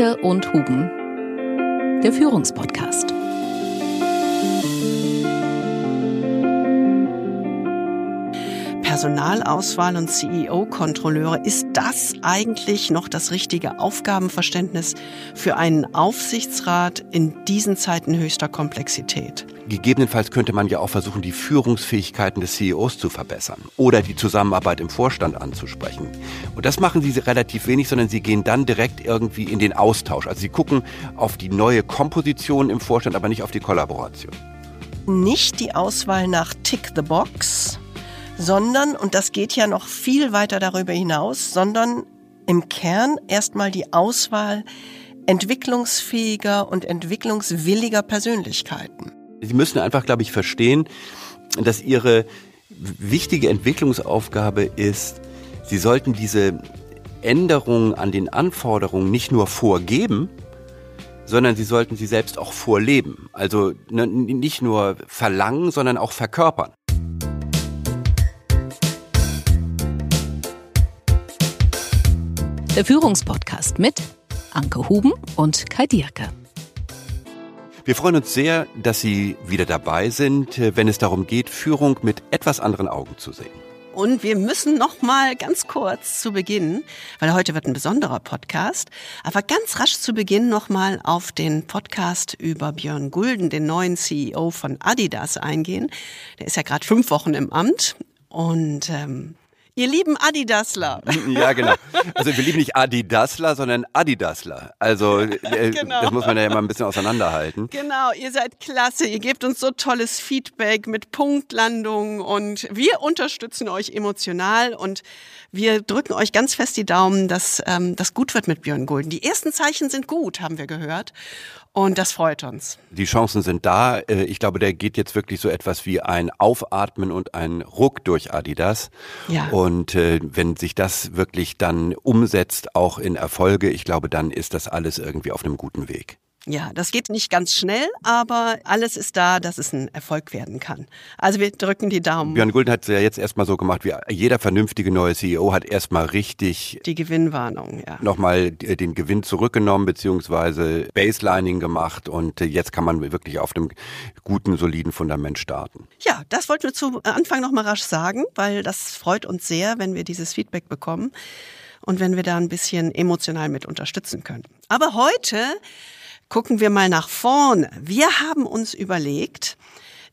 Dierke und Huben, der Führungspodcast. Personalauswahl und CEO-Kontrolleure, ist das eigentlich noch das richtige Aufgabenverständnis für einen Aufsichtsrat in diesen Zeiten höchster Komplexität? Gegebenenfalls könnte man ja auch versuchen, die Führungsfähigkeiten des CEOs zu verbessern oder die Zusammenarbeit im Vorstand anzusprechen. Und das machen sie relativ wenig, sondern sie gehen dann direkt irgendwie in den Austausch. Also sie gucken auf die neue Komposition im Vorstand, aber nicht auf die Kollaboration. Nicht die Auswahl nach Tick the Box, sondern, und das geht ja noch viel weiter darüber hinaus, sondern im Kern erstmal die Auswahl entwicklungsfähiger und entwicklungswilliger Persönlichkeiten. Sie müssen einfach, glaube ich, verstehen, dass Ihre wichtige Entwicklungsaufgabe ist, Sie sollten diese Änderungen an den Anforderungen nicht nur vorgeben, sondern Sie sollten sie selbst auch vorleben. Also ne, nicht nur verlangen, sondern auch verkörpern. Der Führungspodcast mit Anke Huben und Kai Dierke. Wir freuen uns sehr, dass Sie wieder dabei sind, wenn es darum geht, Führung mit etwas anderen Augen zu sehen. Und wir müssen noch mal ganz kurz zu Beginn, weil heute wird ein besonderer Podcast, aber ganz rasch zu Beginn noch mal auf den Podcast über Björn Gulden, den neuen CEO von Adidas, eingehen. Der ist ja gerade fünf Wochen im Amt und ähm, Ihr lieben Adidasler. Ja, genau. Also wir lieben nicht Adidasler, sondern Adidasler. Also äh, genau. das muss man ja immer ein bisschen auseinanderhalten. Genau, ihr seid klasse. Ihr gebt uns so tolles Feedback mit Punktlandungen und wir unterstützen euch emotional und wir drücken euch ganz fest die Daumen, dass ähm, das gut wird mit Björn Gulden. Die ersten Zeichen sind gut, haben wir gehört. Und das freut uns. Die Chancen sind da. Äh, ich glaube, der geht jetzt wirklich so etwas wie ein Aufatmen und ein Ruck durch Adidas. Ja. Und äh, wenn sich das wirklich dann umsetzt, auch in Erfolge, ich glaube, dann ist das alles irgendwie auf einem guten Weg. Ja, das geht nicht ganz schnell, aber alles ist da, dass es ein Erfolg werden kann. Also wir drücken die Daumen. Björn Gulden hat es ja jetzt erstmal so gemacht, wie jeder vernünftige neue CEO hat erstmal richtig die Gewinnwarnung, ja. Nochmal den Gewinn zurückgenommen, beziehungsweise Baselining gemacht und jetzt kann man wirklich auf einem guten, soliden Fundament starten. Ja, das wollten wir zu Anfang nochmal rasch sagen, weil das freut uns sehr, wenn wir dieses Feedback bekommen und wenn wir da ein bisschen emotional mit unterstützen können. Aber heute gucken wir mal nach vorne. Wir haben uns überlegt,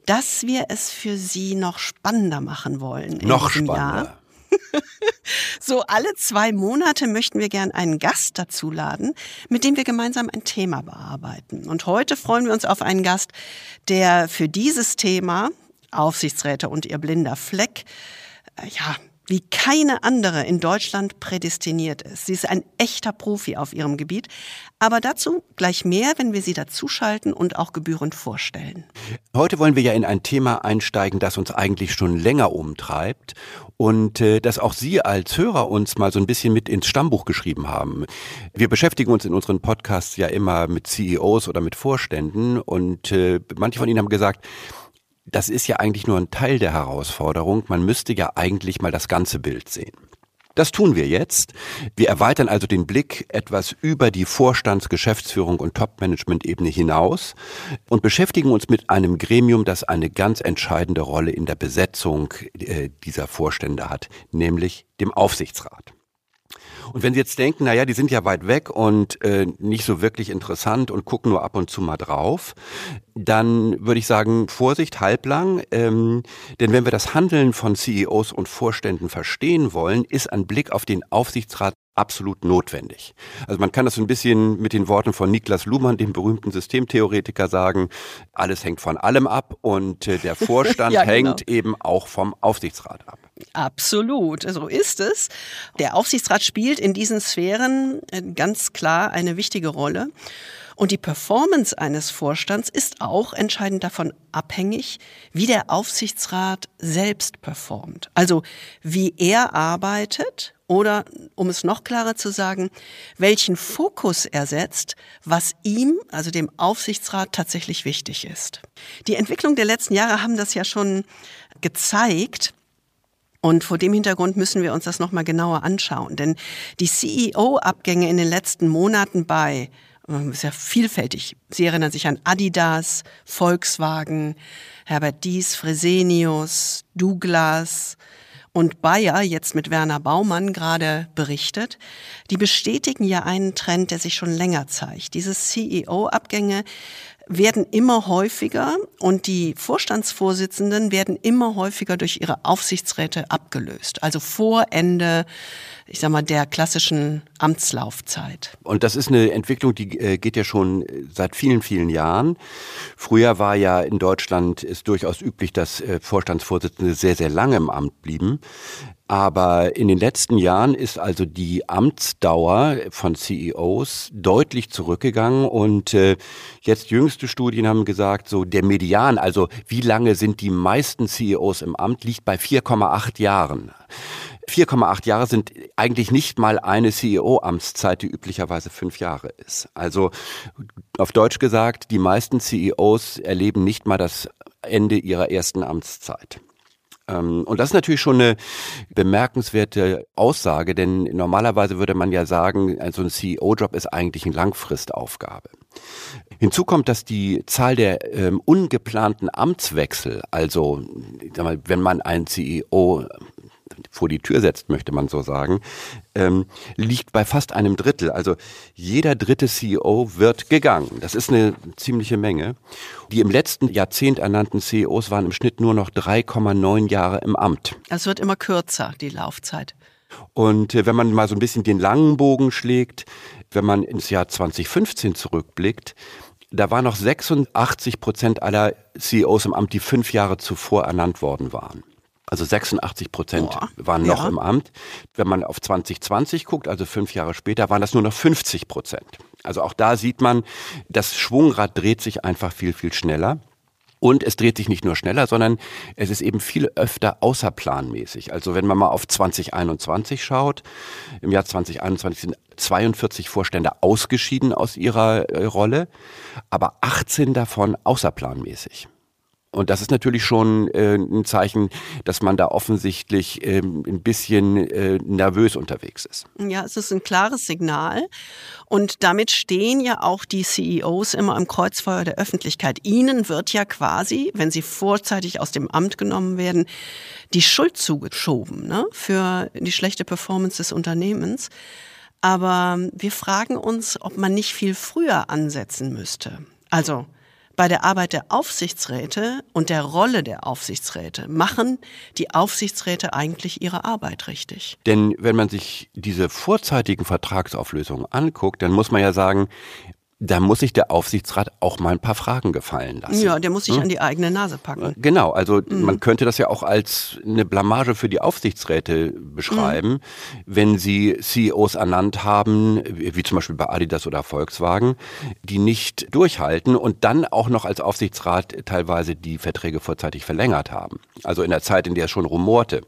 dass wir es für Sie noch spannender machen wollen. noch spannender. so alle zwei Monate möchten wir gern einen Gast dazuladen, mit dem wir gemeinsam ein Thema bearbeiten. Und heute freuen wir uns auf einen Gast, der für dieses Thema Aufsichtsräte und ihr blinder Fleck äh, ja, wie keine andere in Deutschland prädestiniert ist. Sie ist ein echter Profi auf ihrem Gebiet. Aber dazu gleich mehr, wenn wir sie dazuschalten und auch gebührend vorstellen. Heute wollen wir ja in ein Thema einsteigen, das uns eigentlich schon länger umtreibt und äh, das auch Sie als Hörer uns mal so ein bisschen mit ins Stammbuch geschrieben haben. Wir beschäftigen uns in unseren Podcasts ja immer mit CEOs oder mit Vorständen und äh, manche von Ihnen haben gesagt, das ist ja eigentlich nur ein Teil der Herausforderung. Man müsste ja eigentlich mal das ganze Bild sehen. Das tun wir jetzt. Wir erweitern also den Blick etwas über die Vorstands-, Geschäftsführung und Top-Management-Ebene hinaus und beschäftigen uns mit einem Gremium, das eine ganz entscheidende Rolle in der Besetzung äh, dieser Vorstände hat, nämlich dem Aufsichtsrat. Und wenn Sie jetzt denken, naja, die sind ja weit weg und äh, nicht so wirklich interessant und gucken nur ab und zu mal drauf, dann würde ich sagen, Vorsicht, halblang. Ähm, denn wenn wir das Handeln von CEOs und Vorständen verstehen wollen, ist ein Blick auf den Aufsichtsrat absolut notwendig. Also man kann das so ein bisschen mit den Worten von Niklas Luhmann, dem berühmten Systemtheoretiker, sagen, alles hängt von allem ab und äh, der Vorstand ja, genau. hängt eben auch vom Aufsichtsrat ab. Absolut, so ist es. Der Aufsichtsrat spielt in diesen Sphären äh, ganz klar eine wichtige Rolle. Und die Performance eines Vorstands ist auch entscheidend davon abhängig, wie der Aufsichtsrat selbst performt. Also wie er arbeitet oder, um es noch klarer zu sagen, welchen Fokus er setzt, was ihm, also dem Aufsichtsrat, tatsächlich wichtig ist. Die Entwicklung der letzten Jahre haben das ja schon gezeigt. Und vor dem Hintergrund müssen wir uns das nochmal genauer anschauen. Denn die CEO-Abgänge in den letzten Monaten bei, ist ja vielfältig. Sie erinnern sich an Adidas, Volkswagen, Herbert Dies, Fresenius, Douglas, und Bayer jetzt mit Werner Baumann gerade berichtet, die bestätigen ja einen Trend, der sich schon länger zeigt. Diese CEO-Abgänge werden immer häufiger und die Vorstandsvorsitzenden werden immer häufiger durch ihre Aufsichtsräte abgelöst. Also vor Ende, ich sag mal, der klassischen Amtslaufzeit. Und das ist eine Entwicklung, die äh, geht ja schon seit vielen, vielen Jahren. Früher war ja in Deutschland ist durchaus üblich, dass äh, Vorstandsvorsitzende sehr, sehr lange im Amt blieben. Aber in den letzten Jahren ist also die Amtsdauer von CEOs deutlich zurückgegangen und äh, jetzt jüngste Studien haben gesagt, so der Median, also wie lange sind die meisten CEOs im Amt, liegt bei 4,8 Jahren. 4,8 Jahre sind eigentlich nicht mal eine CEO-Amtszeit, die üblicherweise fünf Jahre ist. Also auf Deutsch gesagt, die meisten CEOs erleben nicht mal das Ende ihrer ersten Amtszeit. Ähm, und das ist natürlich schon eine bemerkenswerte Aussage, denn normalerweise würde man ja sagen, also ein CEO-Job ist eigentlich eine Langfristaufgabe. Hinzu kommt, dass die Zahl der ähm, ungeplanten Amtswechsel, also mal, wenn man einen CEO vor die Tür setzt, möchte man so sagen, ähm, liegt bei fast einem Drittel. Also jeder dritte CEO wird gegangen. Das ist eine ziemliche Menge. Die im letzten Jahrzehnt ernannten CEOs waren im Schnitt nur noch 3,9 Jahre im Amt. Es wird immer kürzer, die Laufzeit. Und äh, wenn man mal so ein bisschen den langen Bogen schlägt, wenn man ins Jahr 2015 zurückblickt, da waren noch 86 Prozent aller CEOs im Amt, die fünf Jahre zuvor ernannt worden waren. Also 86 Prozent Boah, waren noch ja. im Amt. Wenn man auf 2020 guckt, also fünf Jahre später, waren das nur noch 50 Prozent. Also auch da sieht man, das Schwungrad dreht sich einfach viel, viel schneller. Und es dreht sich nicht nur schneller, sondern es ist eben viel öfter außerplanmäßig. Also wenn man mal auf 2021 schaut, im Jahr 2021 sind 42 Vorstände ausgeschieden aus ihrer äh, Rolle, aber 18 davon außerplanmäßig. Und das ist natürlich schon äh, ein Zeichen, dass man da offensichtlich äh, ein bisschen äh, nervös unterwegs ist. Ja, es ist ein klares Signal. Und damit stehen ja auch die CEOs immer im Kreuzfeuer der Öffentlichkeit. Ihnen wird ja quasi, wenn sie vorzeitig aus dem Amt genommen werden, die Schuld zugeschoben ne, für die schlechte Performance des Unternehmens. Aber wir fragen uns, ob man nicht viel früher ansetzen müsste. Also bei der Arbeit der Aufsichtsräte und der Rolle der Aufsichtsräte machen die Aufsichtsräte eigentlich ihre Arbeit richtig. Denn wenn man sich diese vorzeitigen Vertragsauflösungen anguckt, dann muss man ja sagen, da muss sich der Aufsichtsrat auch mal ein paar Fragen gefallen lassen. Ja, der muss sich hm? an die eigene Nase packen. Genau, also mhm. man könnte das ja auch als eine Blamage für die Aufsichtsräte beschreiben, mhm. wenn sie CEOs ernannt haben, wie zum Beispiel bei Adidas oder Volkswagen, die nicht durchhalten und dann auch noch als Aufsichtsrat teilweise die Verträge vorzeitig verlängert haben. Also in der Zeit, in der es schon rumorte.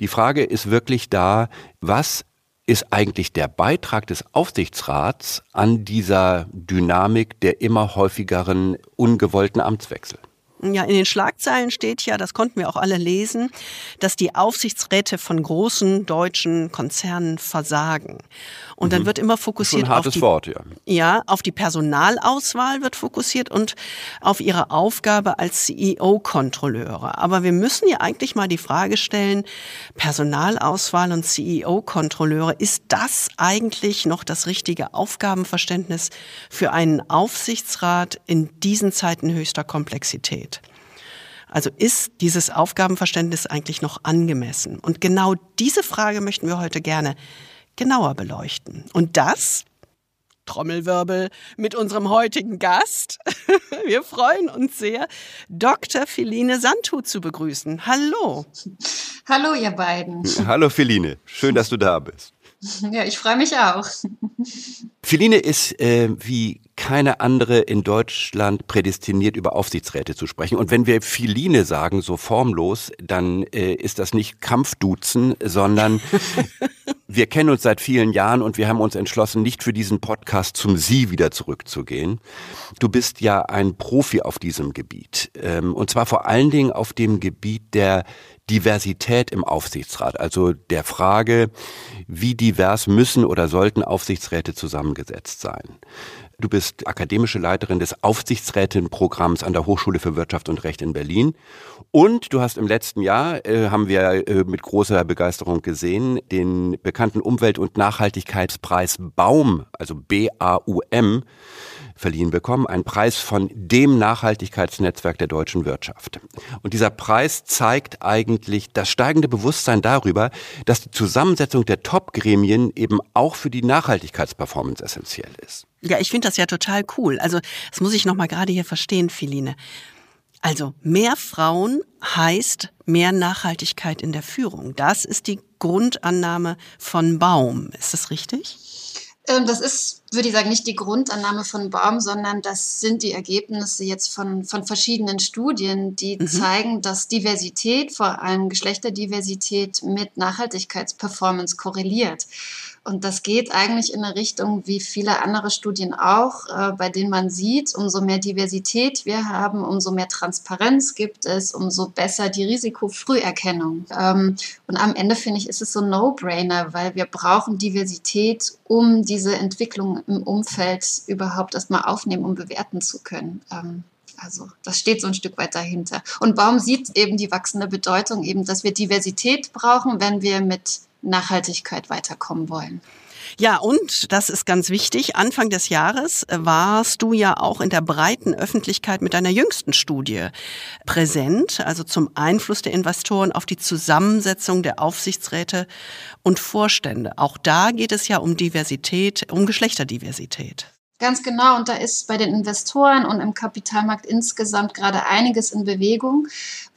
Die Frage ist wirklich da, was ist eigentlich der Beitrag des Aufsichtsrats an dieser Dynamik der immer häufigeren ungewollten Amtswechsel? Ja, in den Schlagzeilen steht ja, das konnten wir auch alle lesen, dass die Aufsichtsräte von großen deutschen Konzernen versagen. Und dann mhm. wird immer fokussiert ein hartes auf die, Wort, ja. ja, auf die Personalauswahl wird fokussiert und auf ihre Aufgabe als CEO-Kontrolleure. Aber wir müssen ja eigentlich mal die Frage stellen, Personalauswahl und CEO-Kontrolleure, ist das eigentlich noch das richtige Aufgabenverständnis für einen Aufsichtsrat in diesen Zeiten höchster Komplexität? Also ist dieses Aufgabenverständnis eigentlich noch angemessen? Und genau diese Frage möchten wir heute gerne genauer beleuchten. Und das Trommelwirbel mit unserem heutigen Gast. Wir freuen uns sehr, Dr. Philine Sandhut zu begrüßen. Hallo. Hallo, ihr beiden. Hallo, Philine. Schön, dass du da bist. Ja, ich freue mich auch. Philine ist äh, wie keine andere in Deutschland prädestiniert, über Aufsichtsräte zu sprechen. Und wenn wir Philine sagen, so formlos, dann äh, ist das nicht Kampfduzen, sondern wir kennen uns seit vielen Jahren und wir haben uns entschlossen, nicht für diesen Podcast zum Sie wieder zurückzugehen. Du bist ja ein Profi auf diesem Gebiet. Ähm, und zwar vor allen Dingen auf dem Gebiet der Diversität im Aufsichtsrat, also der Frage, wie divers müssen oder sollten Aufsichtsräte zusammengesetzt sein. Du bist akademische Leiterin des Aufsichtsrätinnenprogramms an der Hochschule für Wirtschaft und Recht in Berlin. Und du hast im letzten Jahr, äh, haben wir äh, mit großer Begeisterung gesehen, den bekannten Umwelt- und Nachhaltigkeitspreis Baum, also B-A-U-M, verliehen bekommen. Ein Preis von dem Nachhaltigkeitsnetzwerk der deutschen Wirtschaft. Und dieser Preis zeigt eigentlich das steigende Bewusstsein darüber, dass die Zusammensetzung der Top-Gremien eben auch für die Nachhaltigkeitsperformance essentiell ist. Ja, ich finde das ja total cool. Also, das muss ich noch mal gerade hier verstehen, Philine. Also, mehr Frauen heißt mehr Nachhaltigkeit in der Führung. Das ist die Grundannahme von Baum. Ist das richtig? Ähm, das ist, würde ich sagen, nicht die Grundannahme von Baum, sondern das sind die Ergebnisse jetzt von, von verschiedenen Studien, die mhm. zeigen, dass Diversität, vor allem Geschlechterdiversität, mit Nachhaltigkeitsperformance korreliert. Und das geht eigentlich in eine Richtung wie viele andere Studien auch, äh, bei denen man sieht, umso mehr Diversität wir haben, umso mehr Transparenz gibt es, umso besser die Risikofrüherkennung. Ähm, und am Ende finde ich, ist es so ein No-Brainer, weil wir brauchen Diversität, um diese Entwicklung im Umfeld überhaupt erstmal aufnehmen und bewerten zu können. Ähm, also das steht so ein Stück weit dahinter. Und Baum sieht eben die wachsende Bedeutung, eben, dass wir Diversität brauchen, wenn wir mit Nachhaltigkeit weiterkommen wollen. Ja, und das ist ganz wichtig. Anfang des Jahres warst du ja auch in der breiten Öffentlichkeit mit deiner jüngsten Studie präsent, also zum Einfluss der Investoren auf die Zusammensetzung der Aufsichtsräte und Vorstände. Auch da geht es ja um Diversität, um Geschlechterdiversität. Ganz genau. Und da ist bei den Investoren und im Kapitalmarkt insgesamt gerade einiges in Bewegung,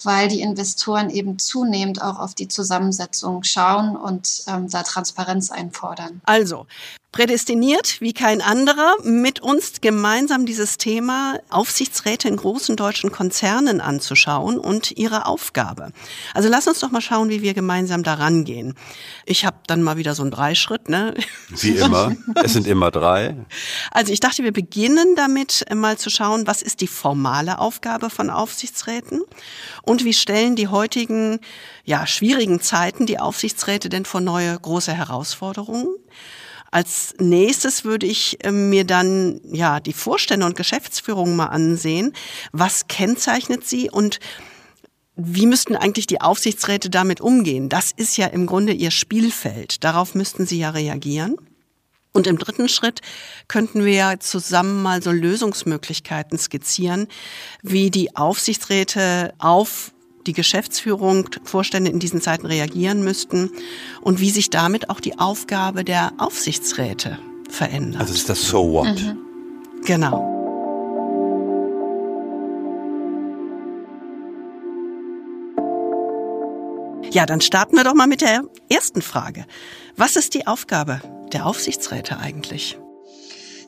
weil die Investoren eben zunehmend auch auf die Zusammensetzung schauen und ähm, da Transparenz einfordern. Also, prädestiniert wie kein anderer, mit uns gemeinsam dieses Thema Aufsichtsräte in großen deutschen Konzernen anzuschauen und ihre Aufgabe. Also lass uns doch mal schauen, wie wir gemeinsam daran gehen. Ich habe dann mal wieder so einen Dreischritt, ne? Wie immer. es sind immer drei. Also ich dachte, wir beginnen damit mal zu schauen, was ist die formale Aufgabe von Aufsichtsräten und wie stellen die heutigen, ja, schwierigen Zeiten die Aufsichtsräte denn vor neue große Herausforderungen? Als nächstes würde ich ähm, mir dann ja die Vorstände und Geschäftsführung mal ansehen. Was kennzeichnet sie und wie müssten eigentlich die Aufsichtsräte damit umgehen? Das ist ja im Grunde ihr Spielfeld. Darauf müssten sie ja reagieren. Und im dritten Schritt könnten wir ja zusammen mal so Lösungsmöglichkeiten skizzieren, wie die Aufsichtsräte auf die Geschäftsführung, Vorstände in diesen Zeiten reagieren müssten und wie sich damit auch die Aufgabe der Aufsichtsräte verändert. Also ist das So What? Mhm. Genau. Ja, dann starten wir doch mal mit der ersten Frage. Was ist die Aufgabe der Aufsichtsräte eigentlich?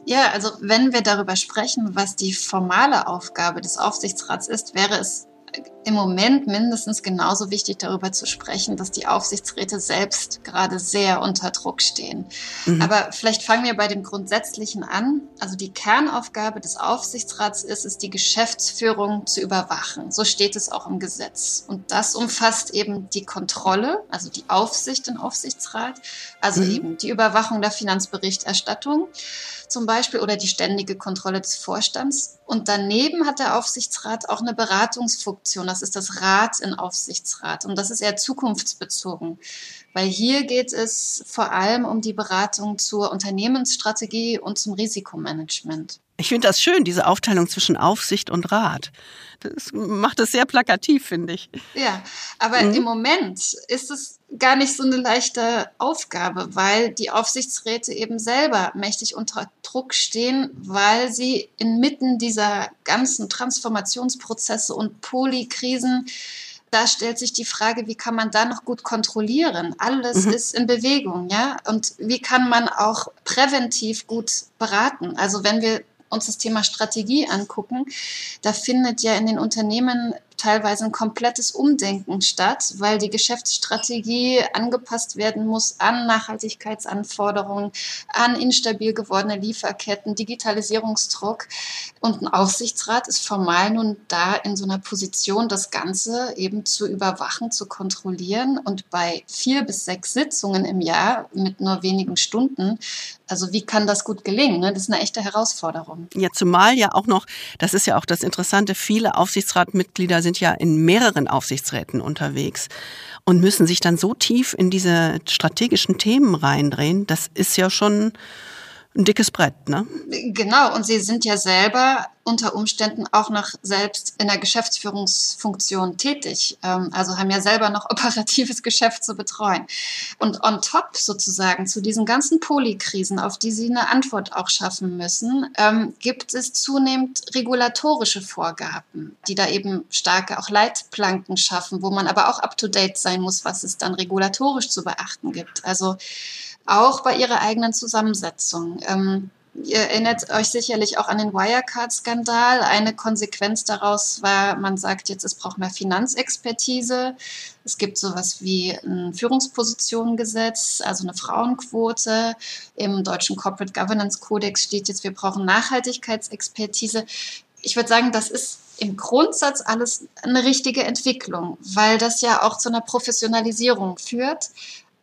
Ja, also wenn wir darüber sprechen, was die formale Aufgabe des Aufsichtsrats ist, wäre es im Moment mindestens genauso wichtig, darüber zu sprechen, dass die Aufsichtsräte selbst gerade sehr unter Druck stehen. Mhm. Aber vielleicht fangen wir bei dem Grundsätzlichen an. Also die Kernaufgabe des Aufsichtsrats ist es, die Geschäftsführung zu überwachen. So steht es auch im Gesetz. Und das umfasst eben die Kontrolle, also die Aufsicht im Aufsichtsrat, also mhm. eben die Überwachung der Finanzberichterstattung zum Beispiel oder die ständige Kontrolle des Vorstands. Und daneben hat der Aufsichtsrat auch eine Beratungsfunktion. Das ist das Rat in Aufsichtsrat. Und das ist eher zukunftsbezogen. Weil hier geht es vor allem um die Beratung zur Unternehmensstrategie und zum Risikomanagement. Ich finde das schön, diese Aufteilung zwischen Aufsicht und Rat. Das macht es sehr plakativ, finde ich. Ja, aber mhm. im Moment ist es gar nicht so eine leichte Aufgabe, weil die Aufsichtsräte eben selber mächtig unter Druck stehen, weil sie inmitten dieser ganzen Transformationsprozesse und Polykrisen da stellt sich die Frage, wie kann man da noch gut kontrollieren? Alles mhm. ist in Bewegung, ja? Und wie kann man auch präventiv gut beraten? Also wenn wir uns das Thema Strategie angucken, da findet ja in den Unternehmen teilweise ein komplettes Umdenken statt, weil die Geschäftsstrategie angepasst werden muss an Nachhaltigkeitsanforderungen, an instabil gewordene Lieferketten, Digitalisierungsdruck. Und ein Aufsichtsrat ist formal nun da in so einer Position, das Ganze eben zu überwachen, zu kontrollieren. Und bei vier bis sechs Sitzungen im Jahr mit nur wenigen Stunden also wie kann das gut gelingen? Ne? Das ist eine echte Herausforderung. Ja, zumal ja auch noch, das ist ja auch das Interessante, viele Aufsichtsratmitglieder sind ja in mehreren Aufsichtsräten unterwegs und müssen sich dann so tief in diese strategischen Themen reindrehen. Das ist ja schon ein dickes Brett, ne? Genau, und Sie sind ja selber unter Umständen auch noch selbst in der Geschäftsführungsfunktion tätig, ähm, also haben ja selber noch operatives Geschäft zu betreuen. Und on top sozusagen zu diesen ganzen Polikrisen, auf die Sie eine Antwort auch schaffen müssen, ähm, gibt es zunehmend regulatorische Vorgaben, die da eben starke auch Leitplanken schaffen, wo man aber auch up-to-date sein muss, was es dann regulatorisch zu beachten gibt. Also auch bei ihrer eigenen Zusammensetzung. Ähm, ihr erinnert euch sicherlich auch an den Wirecard-Skandal. Eine Konsequenz daraus war, man sagt jetzt, es braucht mehr Finanzexpertise. Es gibt sowas wie ein Führungspositionengesetz, also eine Frauenquote. Im deutschen Corporate Governance Codex steht jetzt, wir brauchen Nachhaltigkeitsexpertise. Ich würde sagen, das ist im Grundsatz alles eine richtige Entwicklung, weil das ja auch zu einer Professionalisierung führt.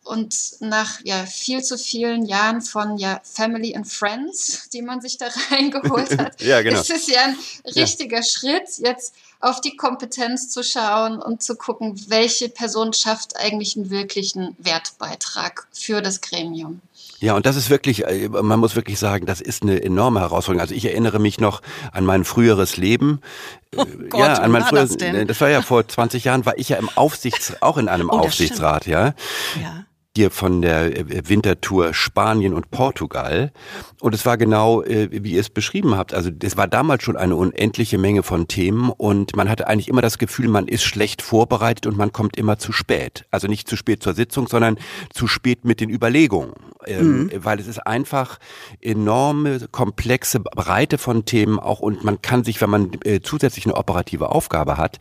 Und nach ja, viel zu vielen Jahren von ja, Family and Friends, die man sich da reingeholt hat, ja, genau. ist es ja ein richtiger ja. Schritt, jetzt auf die Kompetenz zu schauen und zu gucken, welche Person schafft eigentlich einen wirklichen Wertbeitrag für das Gremium. Ja, und das ist wirklich, äh, man muss wirklich sagen, das ist eine enorme Herausforderung. Also ich erinnere mich noch an mein früheres Leben. Oh Gott, ja, an mein früheres, das, das war ja vor 20 Jahren, war ich ja im Aufsichts, auch in einem oh, Aufsichtsrat, ja. Ja hier von der äh, Wintertour Spanien und Portugal. Und es war genau, äh, wie ihr es beschrieben habt. Also es war damals schon eine unendliche Menge von Themen und man hatte eigentlich immer das Gefühl, man ist schlecht vorbereitet und man kommt immer zu spät. Also nicht zu spät zur Sitzung, sondern zu spät mit den Überlegungen. Ähm, mhm. Weil es ist einfach enorme, komplexe Breite von Themen auch und man kann sich, wenn man äh, zusätzlich eine operative Aufgabe hat,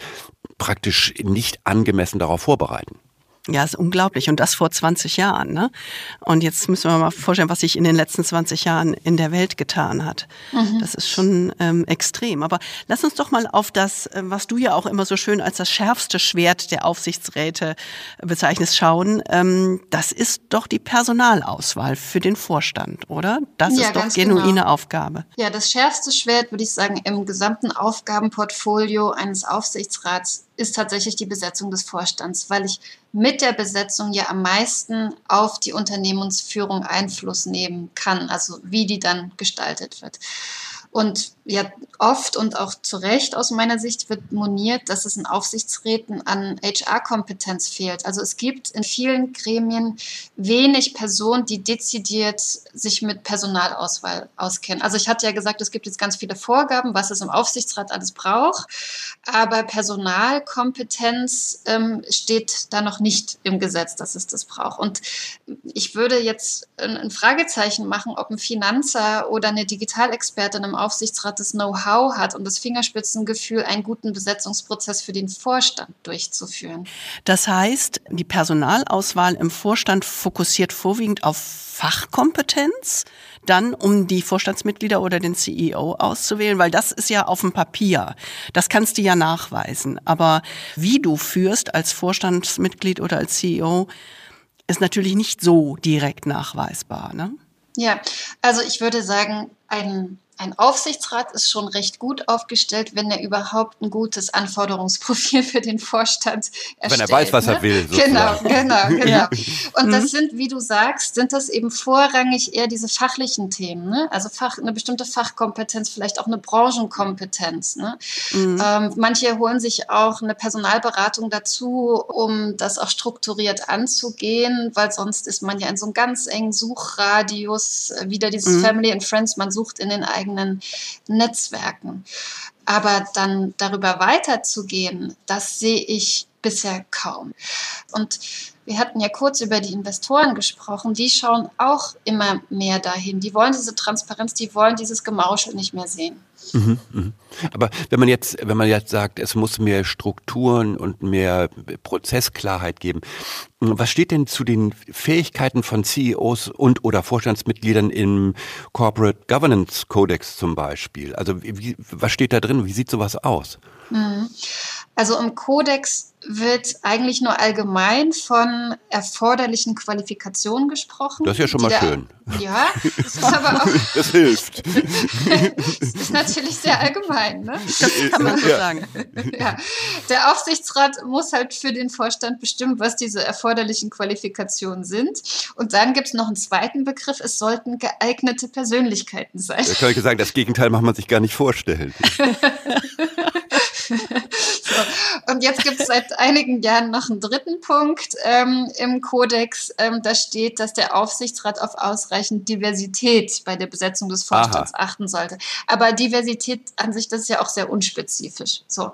praktisch nicht angemessen darauf vorbereiten. Ja, ist unglaublich. Und das vor 20 Jahren. Ne? Und jetzt müssen wir mal vorstellen, was sich in den letzten 20 Jahren in der Welt getan hat. Mhm. Das ist schon ähm, extrem. Aber lass uns doch mal auf das, äh, was du ja auch immer so schön als das schärfste Schwert der Aufsichtsräte bezeichnest, schauen. Ähm, das ist doch die Personalauswahl für den Vorstand, oder? Das ja, ist doch genuine genau. Aufgabe. Ja, das schärfste Schwert, würde ich sagen, im gesamten Aufgabenportfolio eines Aufsichtsrats ist tatsächlich die Besetzung des Vorstands, weil ich mit der Besetzung ja am meisten auf die Unternehmensführung Einfluss nehmen kann, also wie die dann gestaltet wird. Und ja, oft und auch zu Recht aus meiner Sicht wird moniert, dass es in Aufsichtsräten an HR-Kompetenz fehlt. Also es gibt in vielen Gremien wenig Personen, die dezidiert sich mit Personalauswahl auskennen. Also ich hatte ja gesagt, es gibt jetzt ganz viele Vorgaben, was es im Aufsichtsrat alles braucht, aber Personalkompetenz ähm, steht da noch nicht im Gesetz, dass es das braucht. Und ich würde jetzt ein, ein Fragezeichen machen, ob ein Finanzer oder eine Digitalexpertin im Aufsichtsrat das Know-how hat und das Fingerspitzengefühl, einen guten Besetzungsprozess für den Vorstand durchzuführen. Das heißt, die Personalauswahl im Vorstand fokussiert vorwiegend auf Fachkompetenz, dann um die Vorstandsmitglieder oder den CEO auszuwählen, weil das ist ja auf dem Papier. Das kannst du ja nachweisen. Aber wie du führst als Vorstandsmitglied oder als CEO, ist natürlich nicht so direkt nachweisbar. Ne? Ja, also ich würde sagen, ein ein Aufsichtsrat ist schon recht gut aufgestellt, wenn er überhaupt ein gutes Anforderungsprofil für den Vorstand erstellt. Wenn er weiß, was ne? er will. Sozusagen. Genau, genau, genau. Und das mhm. sind, wie du sagst, sind das eben vorrangig eher diese fachlichen Themen. Ne? Also Fach, eine bestimmte Fachkompetenz, vielleicht auch eine Branchenkompetenz. Ne? Mhm. Ähm, manche holen sich auch eine Personalberatung dazu, um das auch strukturiert anzugehen, weil sonst ist man ja in so einem ganz engen Suchradius, äh, wieder dieses mhm. Family and Friends, man sucht in den eigenen eigenen Netzwerken. Aber dann darüber weiterzugehen, das sehe ich bisher kaum. Und wir hatten ja kurz über die Investoren gesprochen, die schauen auch immer mehr dahin. Die wollen diese Transparenz, die wollen dieses Gemauschel nicht mehr sehen. Mhm, mh. Aber wenn man jetzt, wenn man jetzt sagt, es muss mehr Strukturen und mehr Prozessklarheit geben, was steht denn zu den Fähigkeiten von CEOs und oder Vorstandsmitgliedern im Corporate Governance Codex zum Beispiel? Also wie, was steht da drin? Wie sieht sowas aus? Mhm. Also im Kodex wird eigentlich nur allgemein von erforderlichen Qualifikationen gesprochen. Das ist ja schon mal da, schön. Ja, das ist aber auch. Das hilft. das ist natürlich sehr allgemein, ne? Das kann man so Ja. sagen. Ja. Der Aufsichtsrat muss halt für den Vorstand bestimmen, was diese erforderlichen Qualifikationen sind. Und dann gibt es noch einen zweiten Begriff, es sollten geeignete Persönlichkeiten sein. Da kann ich sagen, das Gegenteil macht man sich gar nicht vorstellen. So. Und jetzt gibt es seit einigen Jahren noch einen dritten Punkt ähm, im Kodex. Ähm, da steht, dass der Aufsichtsrat auf ausreichend Diversität bei der Besetzung des Vorstands achten sollte. Aber Diversität an sich, das ist ja auch sehr unspezifisch. So.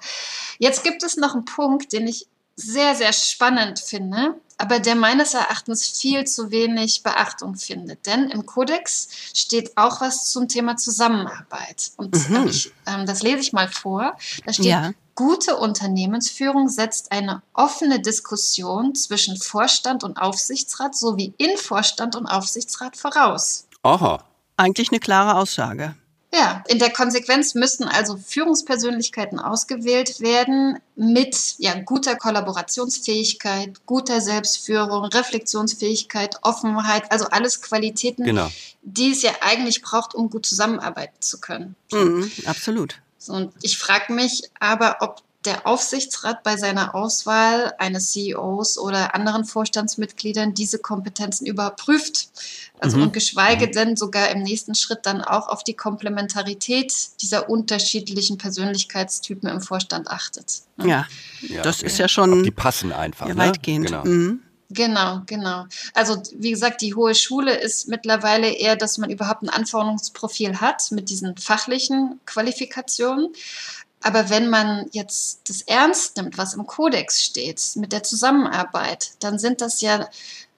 Jetzt gibt es noch einen Punkt, den ich sehr, sehr spannend finde, aber der meines Erachtens viel zu wenig Beachtung findet. Denn im Kodex steht auch was zum Thema Zusammenarbeit. Und ähm, ich, ähm, das lese ich mal vor. Da steht, Ja. Gute Unternehmensführung setzt eine offene Diskussion zwischen Vorstand und Aufsichtsrat sowie in Vorstand und Aufsichtsrat voraus. Aha. Eigentlich eine klare Aussage. Ja, in der Konsequenz müssten also Führungspersönlichkeiten ausgewählt werden mit ja, guter Kollaborationsfähigkeit, guter Selbstführung, Reflexionsfähigkeit, Offenheit, also alles Qualitäten, Genau. die es ja eigentlich braucht, um gut zusammenarbeiten zu können. Mhm, absolut. So, Und ich frage mich aber, ob der Aufsichtsrat bei seiner Auswahl eines CEOs oder anderen Vorstandsmitgliedern diese Kompetenzen überprüft. Also Mhm. und geschweige denn sogar im nächsten Schritt dann auch auf die Komplementarität dieser unterschiedlichen Persönlichkeitstypen im Vorstand achtet. Ne? Ja, Ja, das okay. ist ja Ob schon die passen einfach. ja, ne? weitgehend. Genau. Mhm. Genau, genau. Also wie gesagt, die hohe Schule ist mittlerweile eher, dass man überhaupt ein Anforderungsprofil hat mit diesen fachlichen Qualifikationen. Aber wenn man jetzt das ernst nimmt, was im Kodex steht, mit der Zusammenarbeit, dann sind das ja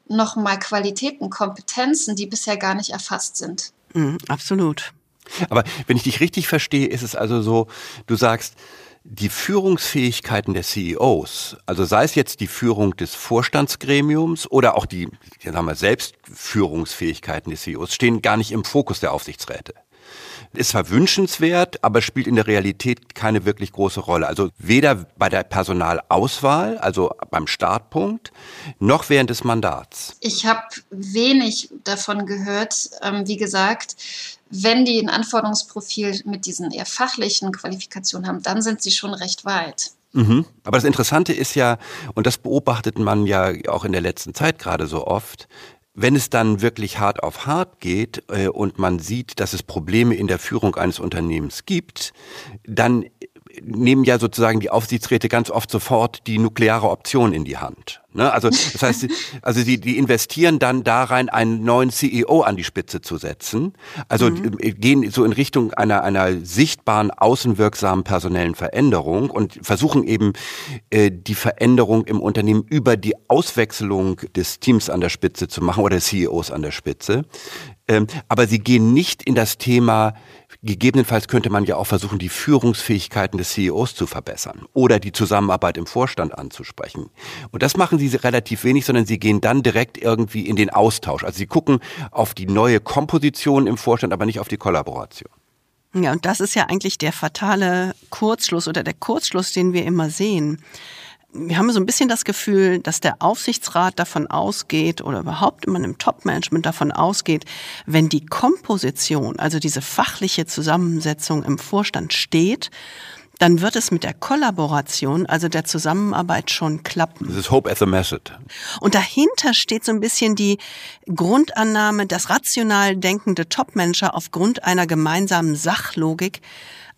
nochmal Qualitäten, Kompetenzen, die bisher gar nicht erfasst sind. Mhm, absolut. Aber wenn ich dich richtig verstehe, ist es also so, du sagst, die Führungsfähigkeiten der CEOs, also sei es jetzt die Führung des Vorstandsgremiums oder auch die, ja, sagen wir, Selbstführungsfähigkeiten des CEOs, stehen gar nicht im Fokus der Aufsichtsräte. Ist zwar wünschenswert, aber spielt in der Realität keine wirklich große Rolle. Also weder bei der Personalauswahl, also beim Startpunkt, noch während des Mandats. Ich habe wenig davon gehört. Ähm, wie gesagt, wenn die ein Anforderungsprofil mit diesen eher fachlichen Qualifikationen haben, dann sind sie schon recht weit. Mhm. Aber das Interessante ist ja, und das beobachtet man ja auch in der letzten Zeit gerade so oft, wenn es dann wirklich hart auf hart geht äh, und man sieht, dass es Probleme in der Führung eines Unternehmens gibt, dann nehmen ja sozusagen die Aufsichtsräte ganz oft sofort die nukleare Option in die Hand. Ne? Also das heißt, also die, die investieren dann da rein, einen neuen CEO an die Spitze zu setzen. Also äh, gehen so in Richtung einer, einer sichtbaren, außenwirksamen personellen Veränderung und versuchen eben äh, die Veränderung im Unternehmen über die Auswechslung des Teams an der Spitze zu machen oder des CEOs an der Spitze. Ähm, aber sie gehen nicht in das Thema, gegebenenfalls könnte man ja auch versuchen, die Führungsfähigkeiten des CEOs zu verbessern oder die Zusammenarbeit im Vorstand anzusprechen. Und das machen sie relativ wenig, sondern sie gehen dann direkt irgendwie in den Austausch. Also sie gucken auf die neue Komposition im Vorstand, aber nicht auf die Kollaboration. Ja, und das ist ja eigentlich der fatale Kurzschluss oder der Kurzschluss, den wir immer sehen. Wir haben so ein bisschen das Gefühl, dass der Aufsichtsrat davon ausgeht oder überhaupt immer im Top-Management davon ausgeht, wenn die Komposition, also diese fachliche Zusammensetzung im Vorstand steht, dann wird es mit der Kollaboration, also der Zusammenarbeit schon klappen. Das ist Hope as a Method. Und dahinter steht so ein bisschen die Grundannahme, dass rational denkende Topmanager aufgrund einer gemeinsamen Sachlogik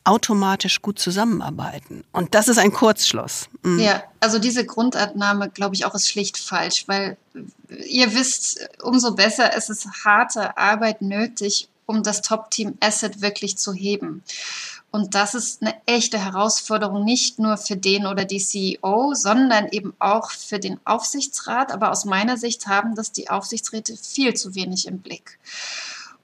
automatisch gut zusammenarbeiten. Und das ist ein Kurzschluss. Mhm. Ja, also diese Grundannahme, glaube ich, auch ist schlicht falsch, weil ihr wisst, umso besser ist es harte Arbeit nötig, um das Top-Team Asset wirklich zu heben. Und das ist eine echte Herausforderung, nicht nur für den oder die CEO, sondern eben auch für den Aufsichtsrat. Aber aus meiner Sicht haben das die Aufsichtsräte viel zu wenig im Blick.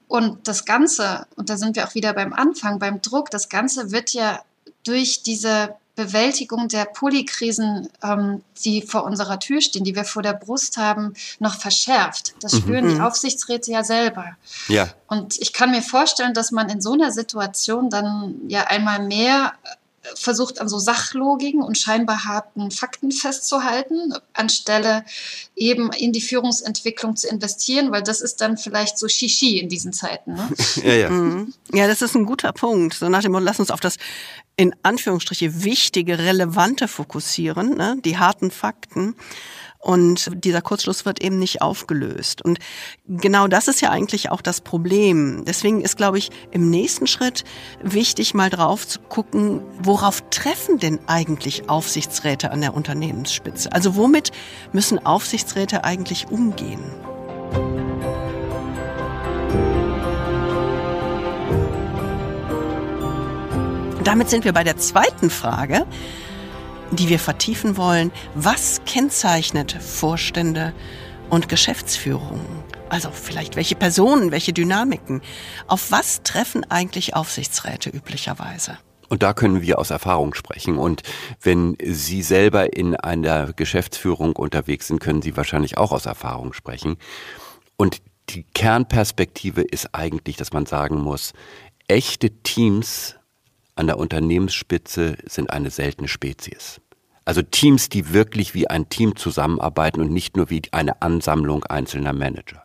Und das Ganze, und da sind wir auch wieder beim Anfang, beim Druck, das Ganze wird ja durch diese Bewältigung der Polykrisen, ähm, die vor unserer Tür stehen, die wir vor der Brust haben, noch verschärft. Das mhm. spüren mhm. die Aufsichtsräte ja selber. Ja. Und ich kann mir vorstellen, dass man in so einer Situation dann ja einmal mehr versucht an so Sachlogiken und scheinbar harten Fakten festzuhalten, anstelle eben in die Führungsentwicklung zu investieren, weil das ist dann vielleicht so Shishi in diesen Zeiten. Ne? ja, ja. Mhm. ja, das ist ein guter Punkt. So nach dem Motto, lass uns auf das in Anführungsstriche wichtige, relevante fokussieren, ne? die harten Fakten. Und dieser Kurzschluss wird eben nicht aufgelöst. Und genau das ist ja eigentlich auch das Problem. Deswegen ist, glaube ich, im nächsten Schritt wichtig, mal drauf zu gucken, worauf treffen denn eigentlich Aufsichtsräte an der Unternehmensspitze? Also womit müssen Aufsichtsräte eigentlich umgehen? Damit sind wir bei der zweiten Frage die wir vertiefen wollen. Was kennzeichnet Vorstände und Geschäftsführung? Also vielleicht welche Personen, welche Dynamiken? Auf was treffen eigentlich Aufsichtsräte üblicherweise? Und da können wir aus Erfahrung sprechen. Und wenn Sie selber in einer Geschäftsführung unterwegs sind, können Sie wahrscheinlich auch aus Erfahrung sprechen. Und die Kernperspektive ist eigentlich, dass man sagen muss, echte Teams an der Unternehmensspitze sind eine seltene Spezies. Also Teams, die wirklich wie ein Team zusammenarbeiten und nicht nur wie eine Ansammlung einzelner Manager.